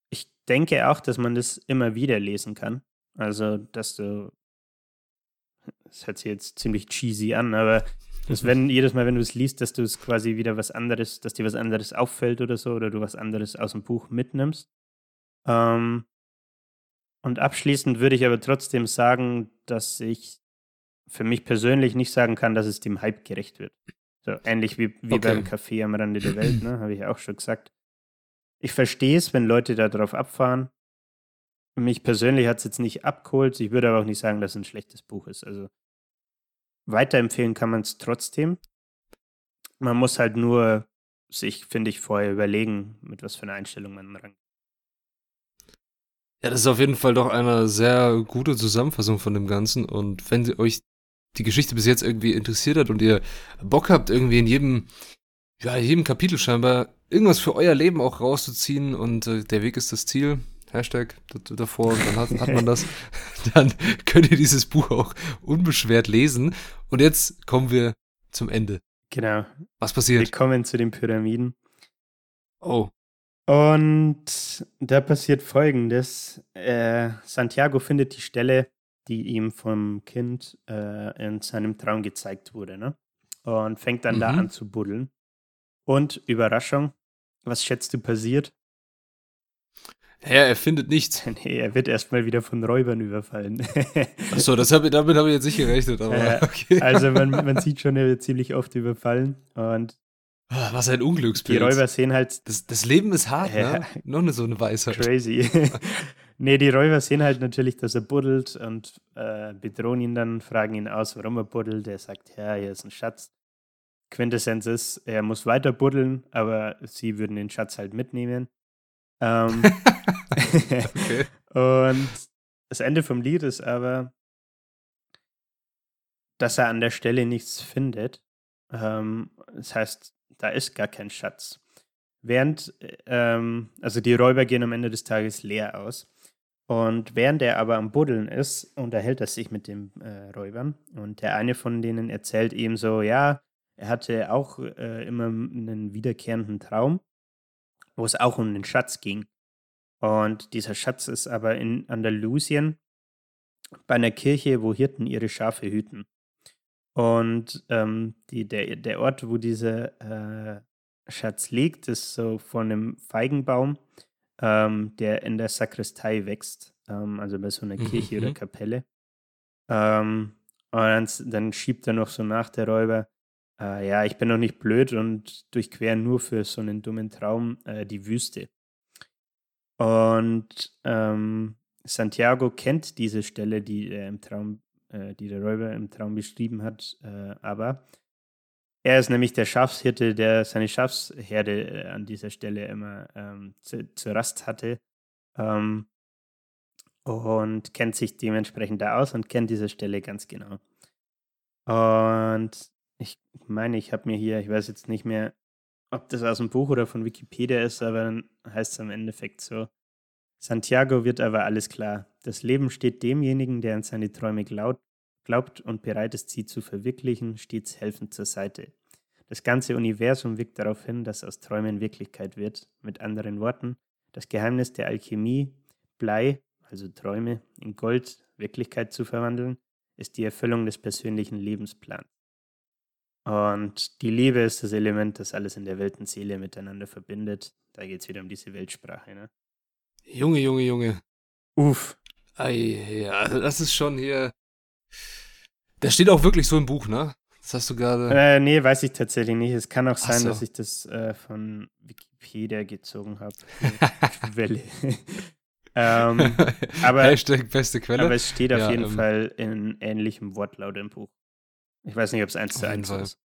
S1: ich denke auch, dass man das immer wieder lesen kann. Also, dass du, das hört sich jetzt ziemlich cheesy an, aber dass wenn jedes Mal, wenn du es liest, dass du es quasi wieder was anderes, dass dir was anderes auffällt oder so, oder du was anderes aus dem Buch mitnimmst. Ähm, und abschließend würde ich aber trotzdem sagen, dass ich für mich persönlich nicht sagen kann, dass es dem Hype gerecht wird. So ähnlich wie, wie okay. beim Café am Rande der Welt, ne? Habe ich auch schon gesagt. Ich verstehe es, wenn Leute da drauf abfahren. Mich persönlich hat es jetzt nicht abgeholt. Ich würde aber auch nicht sagen, dass es ein schlechtes Buch ist. Also weiterempfehlen kann man es trotzdem. Man muss halt nur sich, finde ich, vorher überlegen, mit was für einer Einstellung man rangeht.
S2: Ja, das ist auf jeden Fall doch eine sehr gute Zusammenfassung von dem Ganzen. Und wenn euch die Geschichte bis jetzt irgendwie interessiert hat und ihr Bock habt, irgendwie in jedem, ja, in jedem Kapitel scheinbar irgendwas für euer Leben auch rauszuziehen und äh, der Weg ist das Ziel, Hashtag davor und dann hat, hat man das, dann könnt ihr dieses Buch auch unbeschwert lesen. Und jetzt kommen wir zum Ende.
S1: Genau.
S2: Was passiert?
S1: Wir kommen zu den Pyramiden.
S2: Oh.
S1: Und da passiert folgendes: äh, Santiago findet die Stelle, die ihm vom Kind äh, in seinem Traum gezeigt wurde, ne? Und fängt dann mhm. da an zu buddeln. Und Überraschung, was schätzt du passiert?
S2: Ja, er findet nichts.
S1: Nee, er wird erstmal wieder von Räubern überfallen.
S2: Achso, hab, damit habe ich jetzt nicht gerechnet. Aber, äh, okay.
S1: Also man, man sieht schon, er wird ziemlich oft überfallen. Und
S2: was ein Unglücksbild.
S1: Die Räuber sehen halt.
S2: Das, das Leben ist hart, ja, ne? Noch eine so eine Weisheit.
S1: Crazy. nee, die Räuber sehen halt natürlich, dass er buddelt und äh, bedrohen ihn dann, fragen ihn aus, warum er buddelt. Er sagt, ja, hier ist ein Schatz. Quintessenz ist, er muss weiter buddeln, aber sie würden den Schatz halt mitnehmen. Ähm, okay. und das Ende vom Lied ist aber, dass er an der Stelle nichts findet. Ähm, das heißt, da ist gar kein Schatz. Während, ähm, also die Räuber gehen am Ende des Tages leer aus. Und während er aber am Buddeln ist, unterhält er sich mit den äh, Räubern. Und der eine von denen erzählt ihm so, ja, er hatte auch äh, immer einen wiederkehrenden Traum, wo es auch um den Schatz ging. Und dieser Schatz ist aber in Andalusien bei einer Kirche, wo Hirten ihre Schafe hüten. Und ähm, die, der, der Ort, wo dieser äh, Schatz liegt, ist so vor einem Feigenbaum, ähm, der in der Sakristei wächst, ähm, also bei so einer mhm. Kirche oder mhm. Kapelle. Ähm, und dann, dann, schiebt er noch so nach, der Räuber, äh, ja, ich bin noch nicht blöd und durchquere nur für so einen dummen Traum äh, die Wüste. Und ähm, Santiago kennt diese Stelle, die er im Traum äh, die der Räuber im Traum beschrieben hat. Äh, aber er ist nämlich der Schafshirte, der seine Schafsherde äh, an dieser Stelle immer ähm, zu, zur Rast hatte. Ähm, und kennt sich dementsprechend da aus und kennt diese Stelle ganz genau. Und ich meine, ich habe mir hier, ich weiß jetzt nicht mehr, ob das aus dem Buch oder von Wikipedia ist, aber dann heißt es am Endeffekt so, Santiago wird aber alles klar. Das Leben steht demjenigen, der an seine Träume glaubt, und bereit ist, sie zu verwirklichen, stets helfend zur Seite. Das ganze Universum wirkt darauf hin, dass aus Träumen Wirklichkeit wird. Mit anderen Worten, das Geheimnis der Alchemie, Blei, also Träume, in Gold, Wirklichkeit zu verwandeln, ist die Erfüllung des persönlichen Lebensplans. Und die Liebe ist das Element, das alles in der Welt und Seele miteinander verbindet. Da geht es wieder um diese Weltsprache. Ne?
S2: Junge, Junge, Junge.
S1: Uff.
S2: Ei, ja, also das ist schon hier. Das steht auch wirklich so im Buch, ne? Das hast du gerade.
S1: Äh, nee, weiß ich tatsächlich nicht. Es kann auch sein, so. dass ich das äh, von Wikipedia gezogen habe. Quelle. ähm, aber,
S2: Hashtag beste Quelle.
S1: Aber es steht auf ja, jeden ähm, Fall in ähnlichem Wortlaut im Buch. Ich weiß nicht, ob es eins zu eins ist.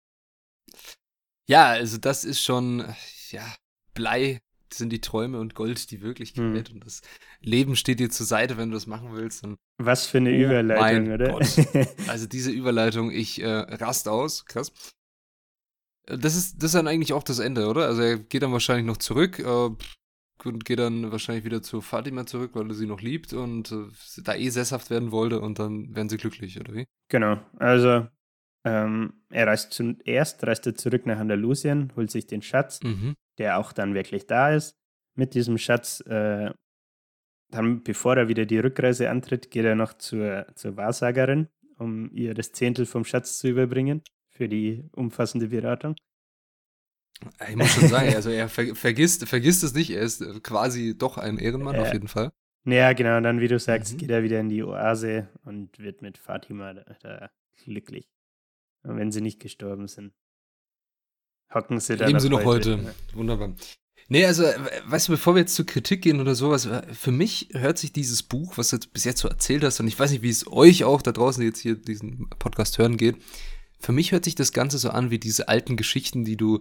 S2: Ja, also das ist schon, ja, Blei sind die Träume und Gold die Wirklichkeit. Hm. Und das Leben steht dir zur Seite, wenn du das machen willst. Und
S1: Was für eine oh Überleitung, oder? Gott.
S2: Also diese Überleitung, ich äh, rast aus, krass. Äh, das ist, das ist dann eigentlich auch das Ende, oder? Also er geht dann wahrscheinlich noch zurück äh, und geht dann wahrscheinlich wieder zu Fatima zurück, weil er sie noch liebt und äh, da eh sesshaft werden wollte und dann werden sie glücklich, oder wie?
S1: Genau, also ähm, er reist zuerst reist er zurück nach Andalusien, holt sich den Schatz, mhm. Der auch dann wirklich da ist. Mit diesem Schatz, äh, dann bevor er wieder die Rückreise antritt, geht er noch zur, zur Wahrsagerin, um ihr das Zehntel vom Schatz zu überbringen für die umfassende Beratung.
S2: Ich muss schon sagen, also er ver vergisst, vergisst es nicht, er ist quasi doch ein Ehrenmann, äh, auf jeden Fall.
S1: Ja, genau, und dann, wie du sagst, mhm. geht er wieder in die Oase und wird mit Fatima da, da glücklich wenn sie nicht gestorben sind. Hocken sie
S2: dann. Leben sie noch heute. heute. Wunderbar. Nee, also, weißt du, bevor wir jetzt zur Kritik gehen oder sowas, äh, für mich hört sich dieses Buch, was du bis jetzt so erzählt hast, und ich weiß nicht, wie es euch auch da draußen jetzt hier diesen Podcast hören geht, für mich hört sich das Ganze so an wie diese alten Geschichten, die du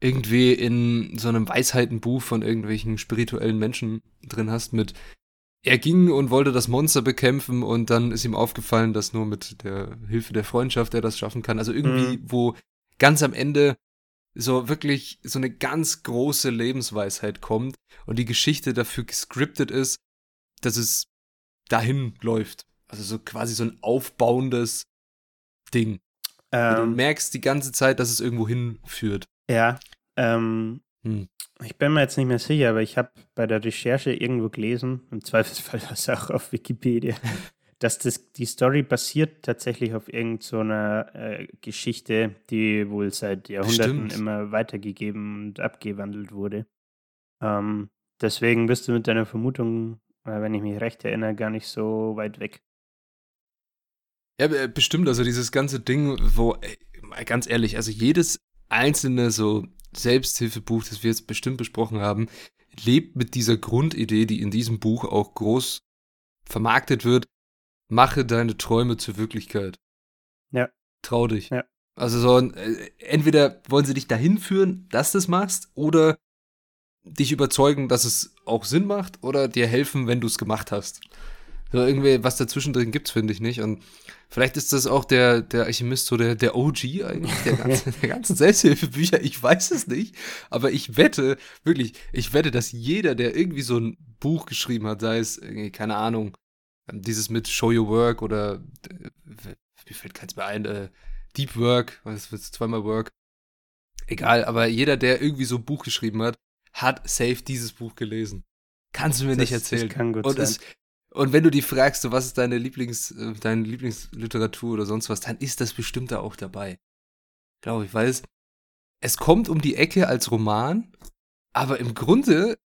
S2: irgendwie in so einem Weisheitenbuch von irgendwelchen spirituellen Menschen drin hast mit er ging und wollte das Monster bekämpfen und dann ist ihm aufgefallen, dass nur mit der Hilfe der Freundschaft er das schaffen kann. Also irgendwie, mhm. wo ganz am Ende so wirklich so eine ganz große Lebensweisheit kommt und die Geschichte dafür gescriptet ist, dass es dahin läuft. Also so quasi so ein aufbauendes Ding. Ähm, du merkst die ganze Zeit, dass es irgendwo hinführt.
S1: Ja. Ähm, hm. Ich bin mir jetzt nicht mehr sicher, aber ich habe bei der Recherche irgendwo gelesen, im Zweifelsfall war es auch auf Wikipedia, dass das, die Story basiert tatsächlich auf irgendeiner so äh, Geschichte, die wohl seit Jahrhunderten Stimmt. immer weitergegeben und abgewandelt wurde. Ähm, deswegen bist du mit deiner Vermutung, äh, wenn ich mich recht erinnere, gar nicht so weit weg.
S2: Ja, bestimmt. Also dieses ganze Ding, wo, ey, ganz ehrlich, also jedes einzelne so Selbsthilfebuch, das wir jetzt bestimmt besprochen haben, lebt mit dieser Grundidee, die in diesem Buch auch groß vermarktet wird. Mache deine Träume zur Wirklichkeit.
S1: Ja.
S2: Trau dich.
S1: Ja.
S2: Also so, äh, entweder wollen sie dich dahin führen, dass du es machst, oder dich überzeugen, dass es auch Sinn macht, oder dir helfen, wenn du es gemacht hast. So irgendwie was dazwischen drin gibt's, finde ich nicht. Und vielleicht ist das auch der, der Alchemist so der, der OG eigentlich, der ganzen, der ganzen Selbsthilfebücher. Ich weiß es nicht. Aber ich wette, wirklich, ich wette, dass jeder, der irgendwie so ein Buch geschrieben hat, sei es, keine Ahnung, dieses mit Show Your Work oder äh, mir fällt keins mehr ein, äh, Deep Work, was wird zweimal Work. Egal, aber jeder, der irgendwie so ein Buch geschrieben hat, hat safe dieses Buch gelesen. Kannst du mir das, nicht erzählen. Das
S1: kann gut
S2: und
S1: sein.
S2: Es, und wenn du die fragst, so, was ist deine Lieblings, äh, deine Lieblingsliteratur oder sonst was, dann ist das bestimmt da auch dabei. Glaube ich, weil es, es kommt um die Ecke als Roman, aber im Grunde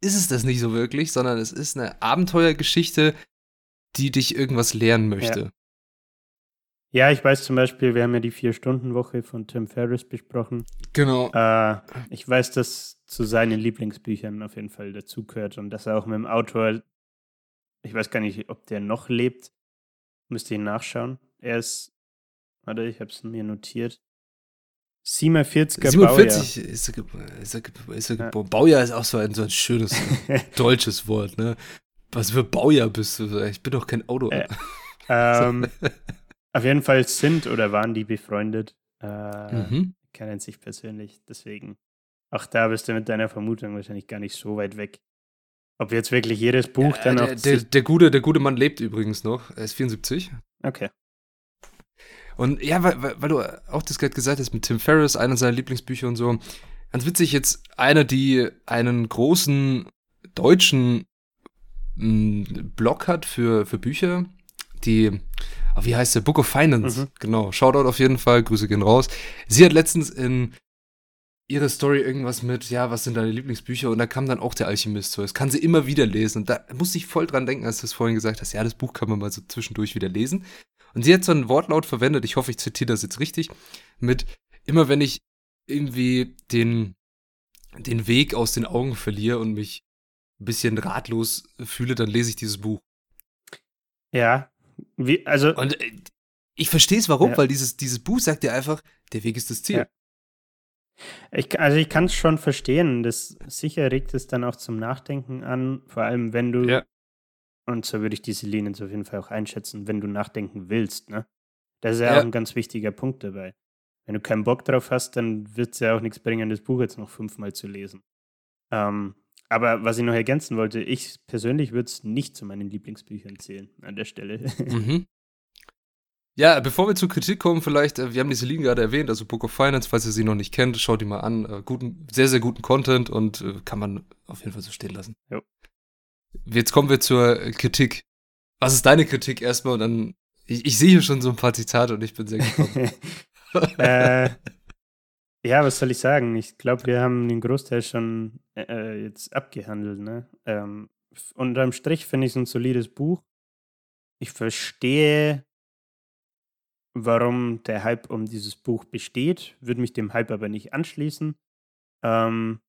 S2: ist es das nicht so wirklich, sondern es ist eine Abenteuergeschichte, die dich irgendwas lernen möchte.
S1: Ja. Ja, ich weiß zum Beispiel, wir haben ja die Vier-Stunden-Woche von Tim Ferriss besprochen.
S2: Genau.
S1: Äh, ich weiß, dass zu seinen Lieblingsbüchern auf jeden Fall dazugehört und dass er auch mit dem Autor ich weiß gar nicht, ob der noch lebt. Müsste ich nachschauen. Er ist, warte, ich habe es mir notiert. 47er 47 Baujahr.
S2: ist er, ist er, ist er ja. Baujahr ist auch so ein, so ein schönes deutsches Wort, ne? Was für Baujahr bist du? Ich bin doch kein Auto. Äh,
S1: ähm, Auf jeden Fall sind oder waren die befreundet. Äh, mhm. Kennen sich persönlich. Deswegen, auch da bist du mit deiner Vermutung wahrscheinlich gar nicht so weit weg. Ob jetzt wirklich jedes Buch ja, dann
S2: der, auch. Der, der, gute, der gute Mann lebt übrigens noch. Er ist 74.
S1: Okay.
S2: Und ja, weil, weil, weil du auch das gerade gesagt hast mit Tim Ferriss, einer seiner Lieblingsbücher und so. Ganz witzig, jetzt einer, die einen großen deutschen hm, Blog hat für, für Bücher, die, oh, wie heißt der? Book of Finance. Mhm. Genau. Shoutout auf jeden Fall. Grüße gehen raus. Sie hat letztens in ihre Story irgendwas mit, ja, was sind deine Lieblingsbücher? Und da kam dann auch der Alchemist so. Das kann sie immer wieder lesen. Und da musste ich voll dran denken, als du es vorhin gesagt hast, ja, das Buch kann man mal so zwischendurch wieder lesen. Und sie hat so ein Wortlaut verwendet, ich hoffe, ich zitiere das jetzt richtig, mit immer wenn ich irgendwie den, den Weg aus den Augen verliere und mich ein bisschen ratlos fühle, dann lese ich dieses Buch.
S1: Ja, wie, also.
S2: Und äh, ich verstehe es warum, ja. weil dieses, dieses Buch sagt dir einfach, der Weg ist das Ziel. Ja.
S1: Ich, also ich kann es schon verstehen. Das sicher regt es dann auch zum Nachdenken an, vor allem wenn du, ja. und so würde ich diese Linien auf jeden Fall auch einschätzen, wenn du nachdenken willst, ne? Das ist ja, ja. auch ein ganz wichtiger Punkt dabei. Wenn du keinen Bock drauf hast, dann wird es ja auch nichts bringen, das Buch jetzt noch fünfmal zu lesen. Ähm, aber was ich noch ergänzen wollte, ich persönlich würde es nicht zu meinen Lieblingsbüchern zählen an der Stelle. Mhm.
S2: Ja, bevor wir zur Kritik kommen, vielleicht, äh, wir haben diese Ligen gerade erwähnt, also Book of Finance, falls ihr sie noch nicht kennt, schaut die mal an. Äh, guten, sehr, sehr guten Content und äh, kann man auf jeden Fall so stehen lassen. Jo. Jetzt kommen wir zur Kritik. Was ist deine Kritik erstmal? Und dann, ich, ich sehe hier schon so ein paar Zitate und ich bin sehr gespannt.
S1: äh, ja, was soll ich sagen? Ich glaube, wir haben den Großteil schon äh, jetzt abgehandelt. Ne? Ähm, unterm Strich finde ich es ein solides Buch. Ich verstehe warum der Hype um dieses Buch besteht, würde mich dem Hype aber nicht anschließen. Ähm,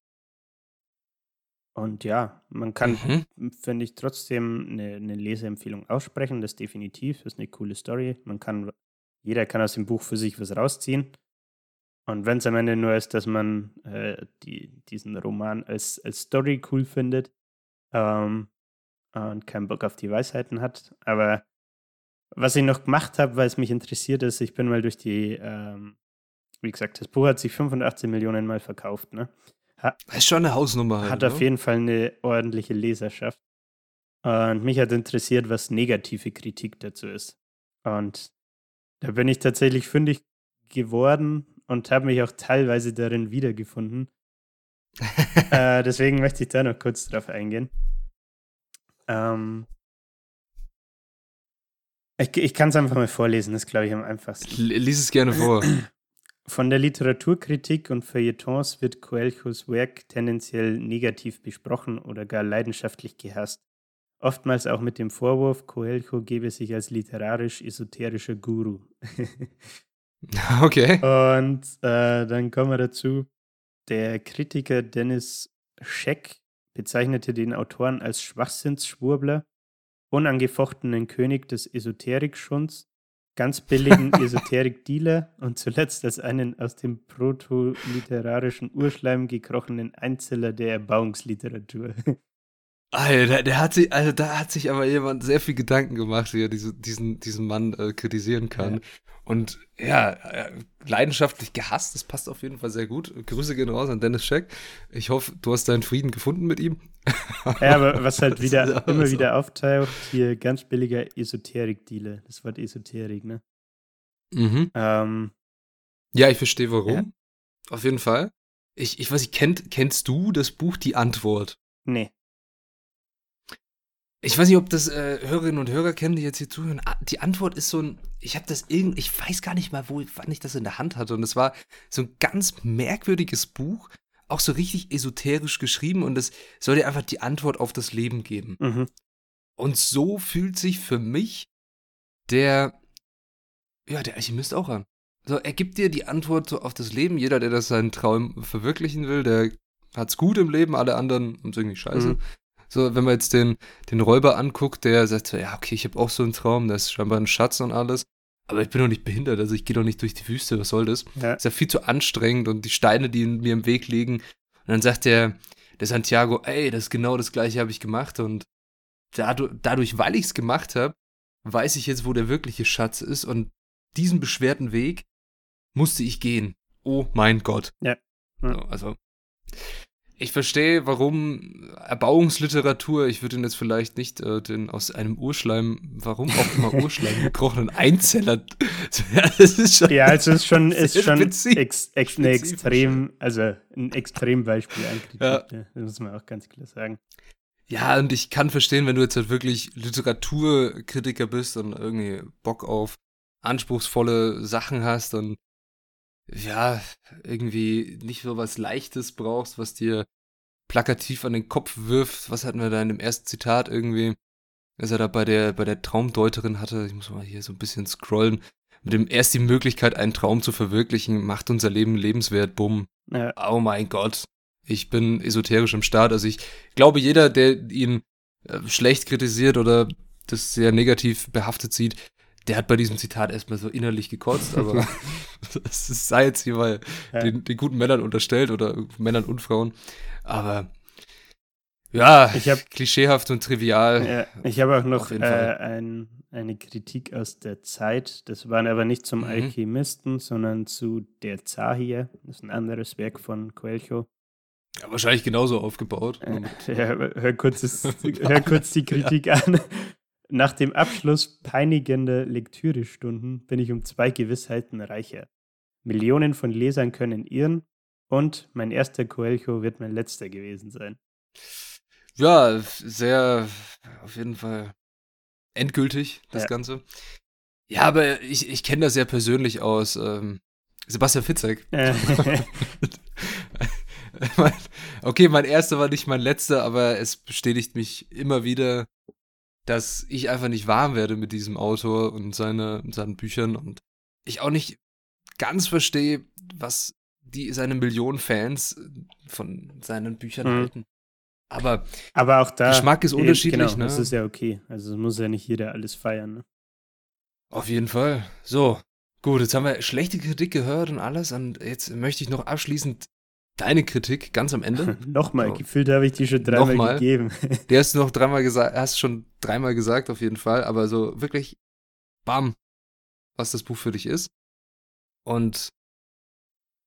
S1: und ja, man kann, mhm. finde ich, trotzdem eine, eine, Leseempfehlung aussprechen. Das definitiv, das ist eine coole Story. Man kann, jeder kann aus dem Buch für sich was rausziehen. Und wenn es am Ende nur ist, dass man äh, die, diesen Roman als, als Story cool findet ähm, und keinen Bock auf die Weisheiten hat. Aber was ich noch gemacht habe, weil es mich interessiert ist, ich bin mal durch die, ähm, wie gesagt, das Buch hat sich 85 Millionen Mal verkauft. Ne?
S2: Ha das ist schon eine Hausnummer. Halt,
S1: hat auf jeden Fall eine ordentliche Leserschaft. Und mich hat interessiert, was negative Kritik dazu ist. Und da bin ich tatsächlich fündig geworden und habe mich auch teilweise darin wiedergefunden. äh, deswegen möchte ich da noch kurz drauf eingehen. Ähm, ich, ich kann es einfach mal vorlesen, das glaube ich am einfachsten.
S2: Lies es gerne vor.
S1: Von der Literaturkritik und Feuilletons wird Coelhos Werk tendenziell negativ besprochen oder gar leidenschaftlich gehasst. Oftmals auch mit dem Vorwurf, Coelho gebe sich als literarisch-esoterischer Guru.
S2: okay.
S1: Und äh, dann kommen wir dazu. Der Kritiker Dennis Scheck bezeichnete den Autoren als Schwachsinnsschwurbler unangefochtenen König des Esoterik-Schunds, ganz billigen Esoterik-Dealer und zuletzt als einen aus dem protoliterarischen Urschleim gekrochenen Einzeller der Erbauungsliteratur.
S2: Alter, der hat sich, also da hat sich aber jemand sehr viel Gedanken gemacht, wie er diese, diesen, diesen Mann äh, kritisieren kann. Ja. Und ja, äh, leidenschaftlich gehasst, das passt auf jeden Fall sehr gut. Grüße gehen raus an Dennis Scheck. Ich hoffe, du hast deinen Frieden gefunden mit ihm.
S1: Ja, aber was halt wieder immer so. wieder auftaucht, hier ganz billiger Esoterik-Dealer. Das Wort Esoterik, ne?
S2: Mhm. Ähm, ja, ich verstehe warum. Ja? Auf jeden Fall. Ich, ich weiß nicht, kennt, kennst du das Buch Die Antwort?
S1: Nee.
S2: Ich weiß nicht, ob das äh, Hörerinnen und Hörer kennen, die jetzt hier zuhören. Ah, die Antwort ist so ein, ich habe das irgendwie, ich weiß gar nicht mal, wo, wann ich das in der Hand hatte. Und es war so ein ganz merkwürdiges Buch, auch so richtig esoterisch geschrieben. Und es soll dir einfach die Antwort auf das Leben geben. Mhm. Und so fühlt sich für mich der, ja, der Alchemist auch an. So, er gibt dir die Antwort so auf das Leben. Jeder, der das seinen Traum verwirklichen will, der hat's gut im Leben, alle anderen haben irgendwie scheiße. Mhm. So, wenn man jetzt den, den Räuber anguckt, der sagt so, ja, okay, ich habe auch so einen Traum, da ist scheinbar ein Schatz und alles. Aber ich bin doch nicht behindert, also ich gehe doch nicht durch die Wüste, was soll das? Ja. Ist ja viel zu anstrengend und die Steine, die mir im Weg liegen. Und dann sagt der, der Santiago, ey, das ist genau das gleiche habe ich gemacht und dadurch, dadurch weil ich es gemacht habe, weiß ich jetzt, wo der wirkliche Schatz ist und diesen beschwerten Weg musste ich gehen. Oh mein Gott.
S1: Ja.
S2: ja. Also, ich verstehe, warum Erbauungsliteratur, ich würde ihn jetzt vielleicht nicht äh, den aus einem Urschleim, warum auch immer Urschleim gekrochenen Einzeller.
S1: ja, das ist schon. Ja, also ist schon, ist schon ex, ex, eine extrem, also ein Extrembeispiel an Kritik. Ja. Ja, das muss man auch ganz klar sagen.
S2: Ja, und ich kann verstehen, wenn du jetzt halt wirklich Literaturkritiker bist und irgendwie Bock auf anspruchsvolle Sachen hast und ja, irgendwie nicht so was Leichtes brauchst, was dir plakativ an den Kopf wirft. Was hatten wir da in dem ersten Zitat irgendwie? Als er da bei der, bei der Traumdeuterin hatte, ich muss mal hier so ein bisschen scrollen, mit dem erst die Möglichkeit, einen Traum zu verwirklichen, macht unser Leben lebenswert, bumm. Ja. Oh mein Gott. Ich bin esoterisch im Start. Also ich glaube, jeder, der ihn äh, schlecht kritisiert oder das sehr negativ behaftet sieht, der hat bei diesem Zitat erstmal so innerlich gekotzt, aber das sei jetzt hier mal ja. den, den, guten Männern unterstellt oder Männern und Frauen. Aber ja, ich hab, klischeehaft und trivial.
S1: Ja, ich habe auch noch äh, ein, eine Kritik aus der Zeit. Das waren aber nicht zum mhm. Alchemisten, sondern zu Der Zahir. Das ist ein anderes Werk von Coelho.
S2: Ja, wahrscheinlich genauso aufgebaut.
S1: Äh, ja, hör, kurz das, hör kurz die Kritik an. Nach dem Abschluss peinigender Lektürestunden bin ich um zwei Gewissheiten reicher. Millionen von Lesern können irren und mein erster Coelho wird mein letzter gewesen sein.
S2: Ja, sehr, auf jeden Fall endgültig, das ja. Ganze. Ja, aber ich, ich kenne das ja persönlich aus ähm, Sebastian Fitzek. okay, mein erster war nicht mein letzter, aber es bestätigt mich immer wieder, dass ich einfach nicht warm werde mit diesem Autor und seine, seinen Büchern und ich auch nicht ganz verstehe, was die seine Millionen Fans von seinen Büchern mhm. halten. Aber,
S1: Aber auch da.
S2: Geschmack ist unterschiedlich, genau, ne?
S1: Das ist ja okay. Also muss ja nicht jeder alles feiern, ne?
S2: Auf jeden Fall. So, gut, jetzt haben wir schlechte Kritik gehört und alles. Und jetzt möchte ich noch abschließend deine Kritik ganz am Ende.
S1: Nochmal, so. gefühlt habe ich die schon dreimal Nochmal. gegeben.
S2: Die hast du noch dreimal gesagt, hast schon dreimal gesagt auf jeden Fall, aber so wirklich, bam, was das Buch für dich ist. Und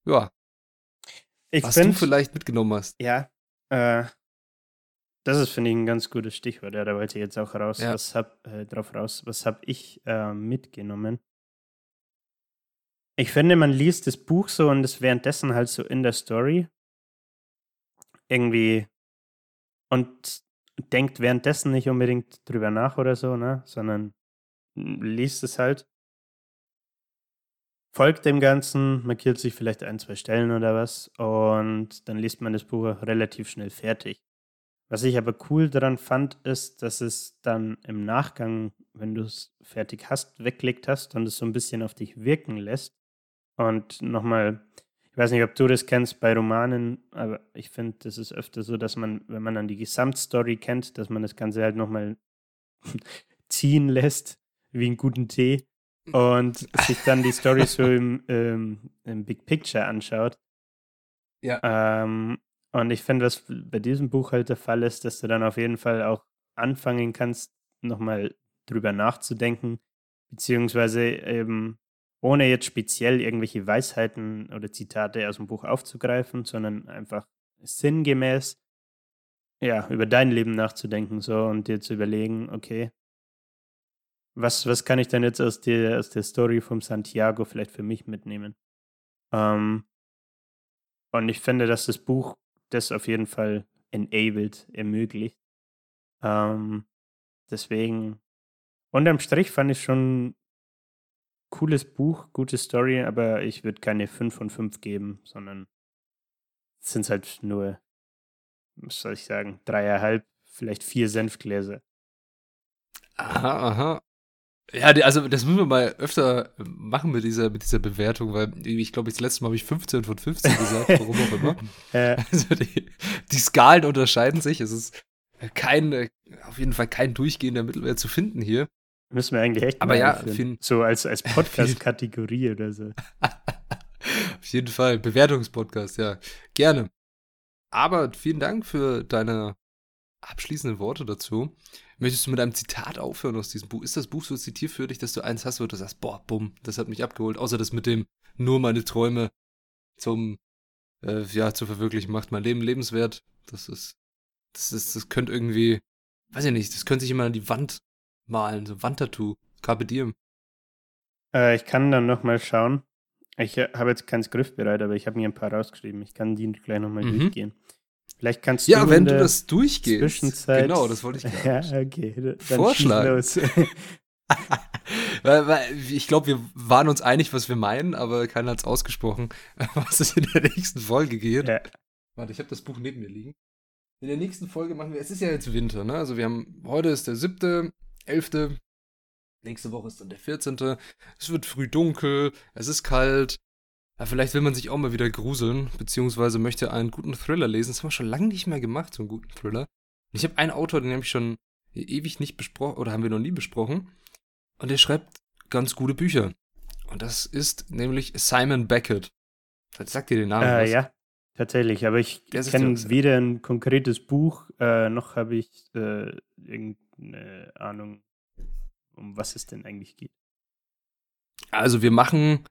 S2: ja,
S1: ich
S2: was
S1: find,
S2: du vielleicht mitgenommen hast.
S1: Ja, äh, das ist, finde ich, ein ganz gutes Stichwort. Ja, da wollte ich jetzt auch raus. Ja. Was hab, äh, drauf raus. Was habe ich äh, mitgenommen? Ich finde, man liest das Buch so und ist währenddessen halt so in der Story irgendwie und denkt währenddessen nicht unbedingt drüber nach oder so, ne? Sondern liest es halt, folgt dem Ganzen, markiert sich vielleicht ein, zwei Stellen oder was und dann liest man das Buch relativ schnell fertig. Was ich aber cool daran fand, ist, dass es dann im Nachgang, wenn du es fertig hast, weggelegt hast und es so ein bisschen auf dich wirken lässt, und nochmal, ich weiß nicht, ob du das kennst bei Romanen, aber ich finde, das ist öfter so, dass man, wenn man dann die Gesamtstory kennt, dass man das Ganze halt nochmal ziehen lässt, wie einen guten Tee, und sich dann die Story so im, ähm, im Big Picture anschaut.
S2: Ja.
S1: Ähm, und ich finde, was bei diesem Buch halt der Fall ist, dass du dann auf jeden Fall auch anfangen kannst, nochmal drüber nachzudenken, beziehungsweise eben ohne jetzt speziell irgendwelche Weisheiten oder Zitate aus dem Buch aufzugreifen, sondern einfach sinngemäß ja, über dein Leben nachzudenken so und dir zu überlegen, okay, was, was kann ich denn jetzt aus der, aus der Story vom Santiago vielleicht für mich mitnehmen? Ähm, und ich finde, dass das Buch das auf jeden Fall enabled, ermöglicht. Ähm, deswegen, unterm Strich fand ich schon cooles Buch, gute Story, aber ich würde keine 5 von 5 geben, sondern es sind halt nur, was soll ich sagen, dreieinhalb, vielleicht vier Senfgläser.
S2: Aha, aha. Ja, also das müssen wir mal öfter machen mit dieser, mit dieser Bewertung, weil ich glaube, das letzte Mal habe ich 15 von 15 gesagt, warum auch immer. Also die, die Skalen unterscheiden sich. Es ist kein, auf jeden Fall kein durchgehender Mittelwert zu finden hier.
S1: Müssen wir eigentlich echt
S2: Aber ja, find,
S1: so als, als Podcast-Kategorie oder so.
S2: Auf jeden Fall. Bewertungspodcast, ja. Gerne. Aber vielen Dank für deine abschließenden Worte dazu. Möchtest du mit einem Zitat aufhören aus diesem Buch? Ist das Buch so zitierwürdig, dass du eins hast, wo du sagst, boah, bumm, das hat mich abgeholt, außer das mit dem nur meine Träume zum, äh, ja, zu verwirklichen macht mein Leben lebenswert. Das ist, das ist, das könnte irgendwie, weiß ich nicht, das könnte sich immer an die Wand malen, so Wandtattoo, Carpe Diem.
S1: Äh, ich kann dann nochmal schauen. Ich äh, habe jetzt keins griffbereit, aber ich habe mir ein paar rausgeschrieben. Ich kann die gleich nochmal mhm. durchgehen. Vielleicht kannst
S2: du. Ja, wenn du das durchgehst. Zwischenzeit,
S1: genau, das wollte ich
S2: gerade Ja, okay. Dann vorschlagen. weil, weil, ich glaube, wir waren uns einig, was wir meinen, aber keiner hat es ausgesprochen, was es in der nächsten Folge geht. Ja. Warte, ich habe das Buch neben mir liegen. In der nächsten Folge machen wir, es ist ja jetzt Winter, ne? Also wir haben, heute ist der siebte, elfte, nächste Woche ist dann der vierzehnte. Es wird früh dunkel, es ist kalt, ja, vielleicht will man sich auch mal wieder gruseln, beziehungsweise möchte einen guten Thriller lesen. Das haben wir schon lange nicht mehr gemacht, so einen guten Thriller. Und ich habe einen Autor, den habe ich schon ewig nicht besprochen, oder haben wir noch nie besprochen. Und der schreibt ganz gute Bücher. Und das ist nämlich Simon Beckett. Sagt dir den Namen
S1: äh, was? Ja, tatsächlich. Aber ich kenne weder ein konkretes Buch, äh, noch habe ich äh, irgendeine Ahnung, um was es denn eigentlich geht.
S2: Also wir machen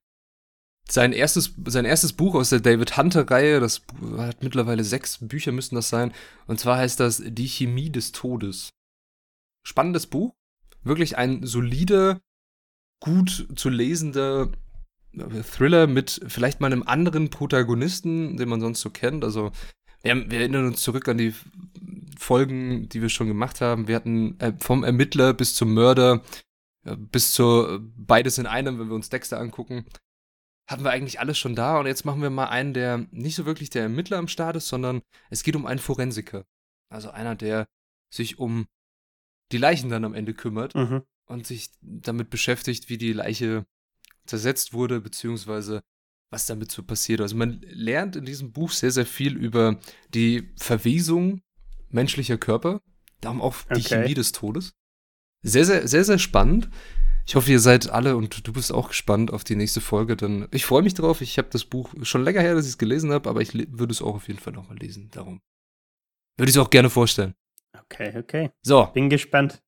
S2: sein erstes, sein erstes Buch aus der David Hunter-Reihe, das hat mittlerweile sechs Bücher, müssten das sein. Und zwar heißt das Die Chemie des Todes. Spannendes Buch. Wirklich ein solider, gut zu lesender äh, Thriller mit vielleicht mal einem anderen Protagonisten, den man sonst so kennt. Also, wir, wir erinnern uns zurück an die Folgen, die wir schon gemacht haben. Wir hatten äh, vom Ermittler bis zum Mörder, äh, bis zur beides in einem, wenn wir uns Dexter angucken hatten wir eigentlich alles schon da und jetzt machen wir mal einen, der nicht so wirklich der Ermittler am Start ist, sondern es geht um einen Forensiker. Also einer, der sich um die Leichen dann am Ende kümmert mhm. und sich damit beschäftigt, wie die Leiche zersetzt wurde, beziehungsweise was damit so passiert. Also man lernt in diesem Buch sehr, sehr viel über die Verwesung menschlicher Körper, darum auch die okay. Chemie des Todes. Sehr, sehr, sehr, sehr spannend. Ich hoffe, ihr seid alle und du bist auch gespannt auf die nächste Folge. Denn ich freue mich drauf. Ich habe das Buch schon länger her, dass ich es gelesen habe, aber ich würde es auch auf jeden Fall nochmal lesen. Darum würde ich es auch gerne vorstellen.
S1: Okay, okay.
S2: So.
S1: Bin gespannt.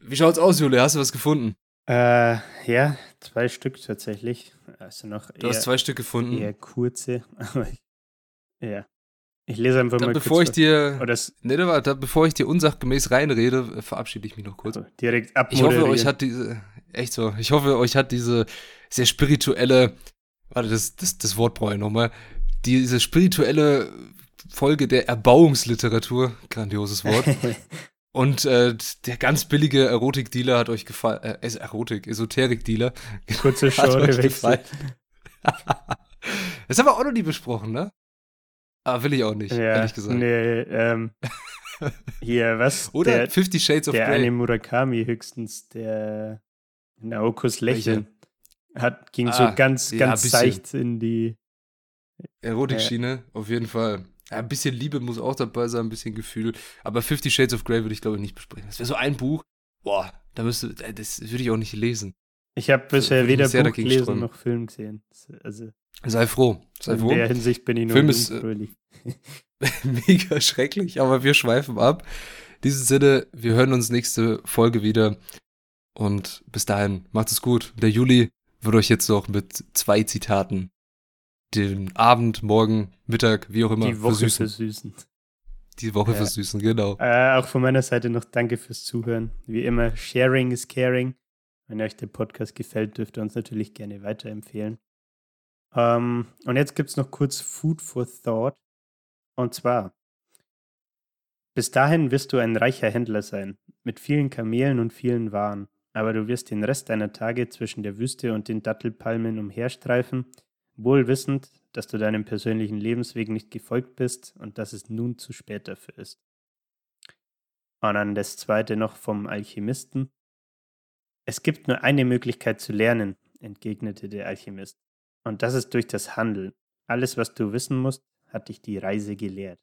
S2: Wie schaut's aus, Jule? Hast du was gefunden?
S1: Äh, ja, zwei Stück tatsächlich. Also noch
S2: du eher, hast zwei Stück gefunden.
S1: Eher kurze, ja. Ich lese einfach
S2: da,
S1: mal
S2: bevor kurz. Ich dir, oder nee, da, bevor ich dir unsachgemäß reinrede, verabschiede ich mich noch kurz. Also
S1: direkt
S2: ab. Ich hoffe, euch hat diese, echt so, ich hoffe, euch hat diese sehr spirituelle, warte, das, das, das Wort brauche ich nochmal, diese spirituelle Folge der Erbauungsliteratur, grandioses Wort. Und äh, der ganz billige Erotik-Dealer hat euch gefallen, äh, Erotik, Esoterik-Dealer.
S1: Kurze Show gewechselt.
S2: das haben wir auch noch nie besprochen, ne? Ah, will ich auch nicht, ja, ehrlich gesagt.
S1: Nee, ähm, hier, was?
S2: Oder der, Fifty Shades of Grey.
S1: Der eine Murakami höchstens, der Naokos Lächeln, hat, ging ah, so ganz, ja, ganz seicht in die
S2: Erotik-Schiene, äh, auf jeden Fall. Ja, ein bisschen Liebe muss auch dabei sein, ein bisschen Gefühl. Aber Fifty Shades of Grey würde ich, glaube ich, nicht besprechen. Das wäre so ein Buch, boah, da müsste, äh, das würde ich auch nicht lesen.
S1: Ich habe bisher weder Buch gelesen noch Film gesehen. Also
S2: Sei froh. Sei froh.
S1: In der Hinsicht bin ich nur
S2: Film ist äh, mega schrecklich, aber wir schweifen ab. In diesem Sinne, wir hören uns nächste Folge wieder. Und bis dahin, macht es gut. Der Juli wird euch jetzt noch mit zwei Zitaten den Abend, Morgen, Mittag, wie auch immer,
S1: Die Woche versüßen. versüßen.
S2: Die Woche ja. versüßen, genau.
S1: Äh, auch von meiner Seite noch danke fürs Zuhören. Wie immer, Sharing is Caring. Wenn euch der Podcast gefällt, dürft ihr uns natürlich gerne weiterempfehlen. Ähm, und jetzt gibt es noch kurz Food for Thought. Und zwar, bis dahin wirst du ein reicher Händler sein, mit vielen Kamelen und vielen Waren, aber du wirst den Rest deiner Tage zwischen der Wüste und den Dattelpalmen umherstreifen, wohl wissend, dass du deinem persönlichen Lebensweg nicht gefolgt bist und dass es nun zu spät dafür ist. Und dann das zweite noch vom Alchemisten. Es gibt nur eine Möglichkeit zu lernen, entgegnete der Alchemist. Und das ist durch das Handeln. Alles, was du wissen musst, hat dich die Reise gelehrt.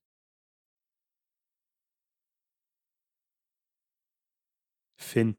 S1: Finn.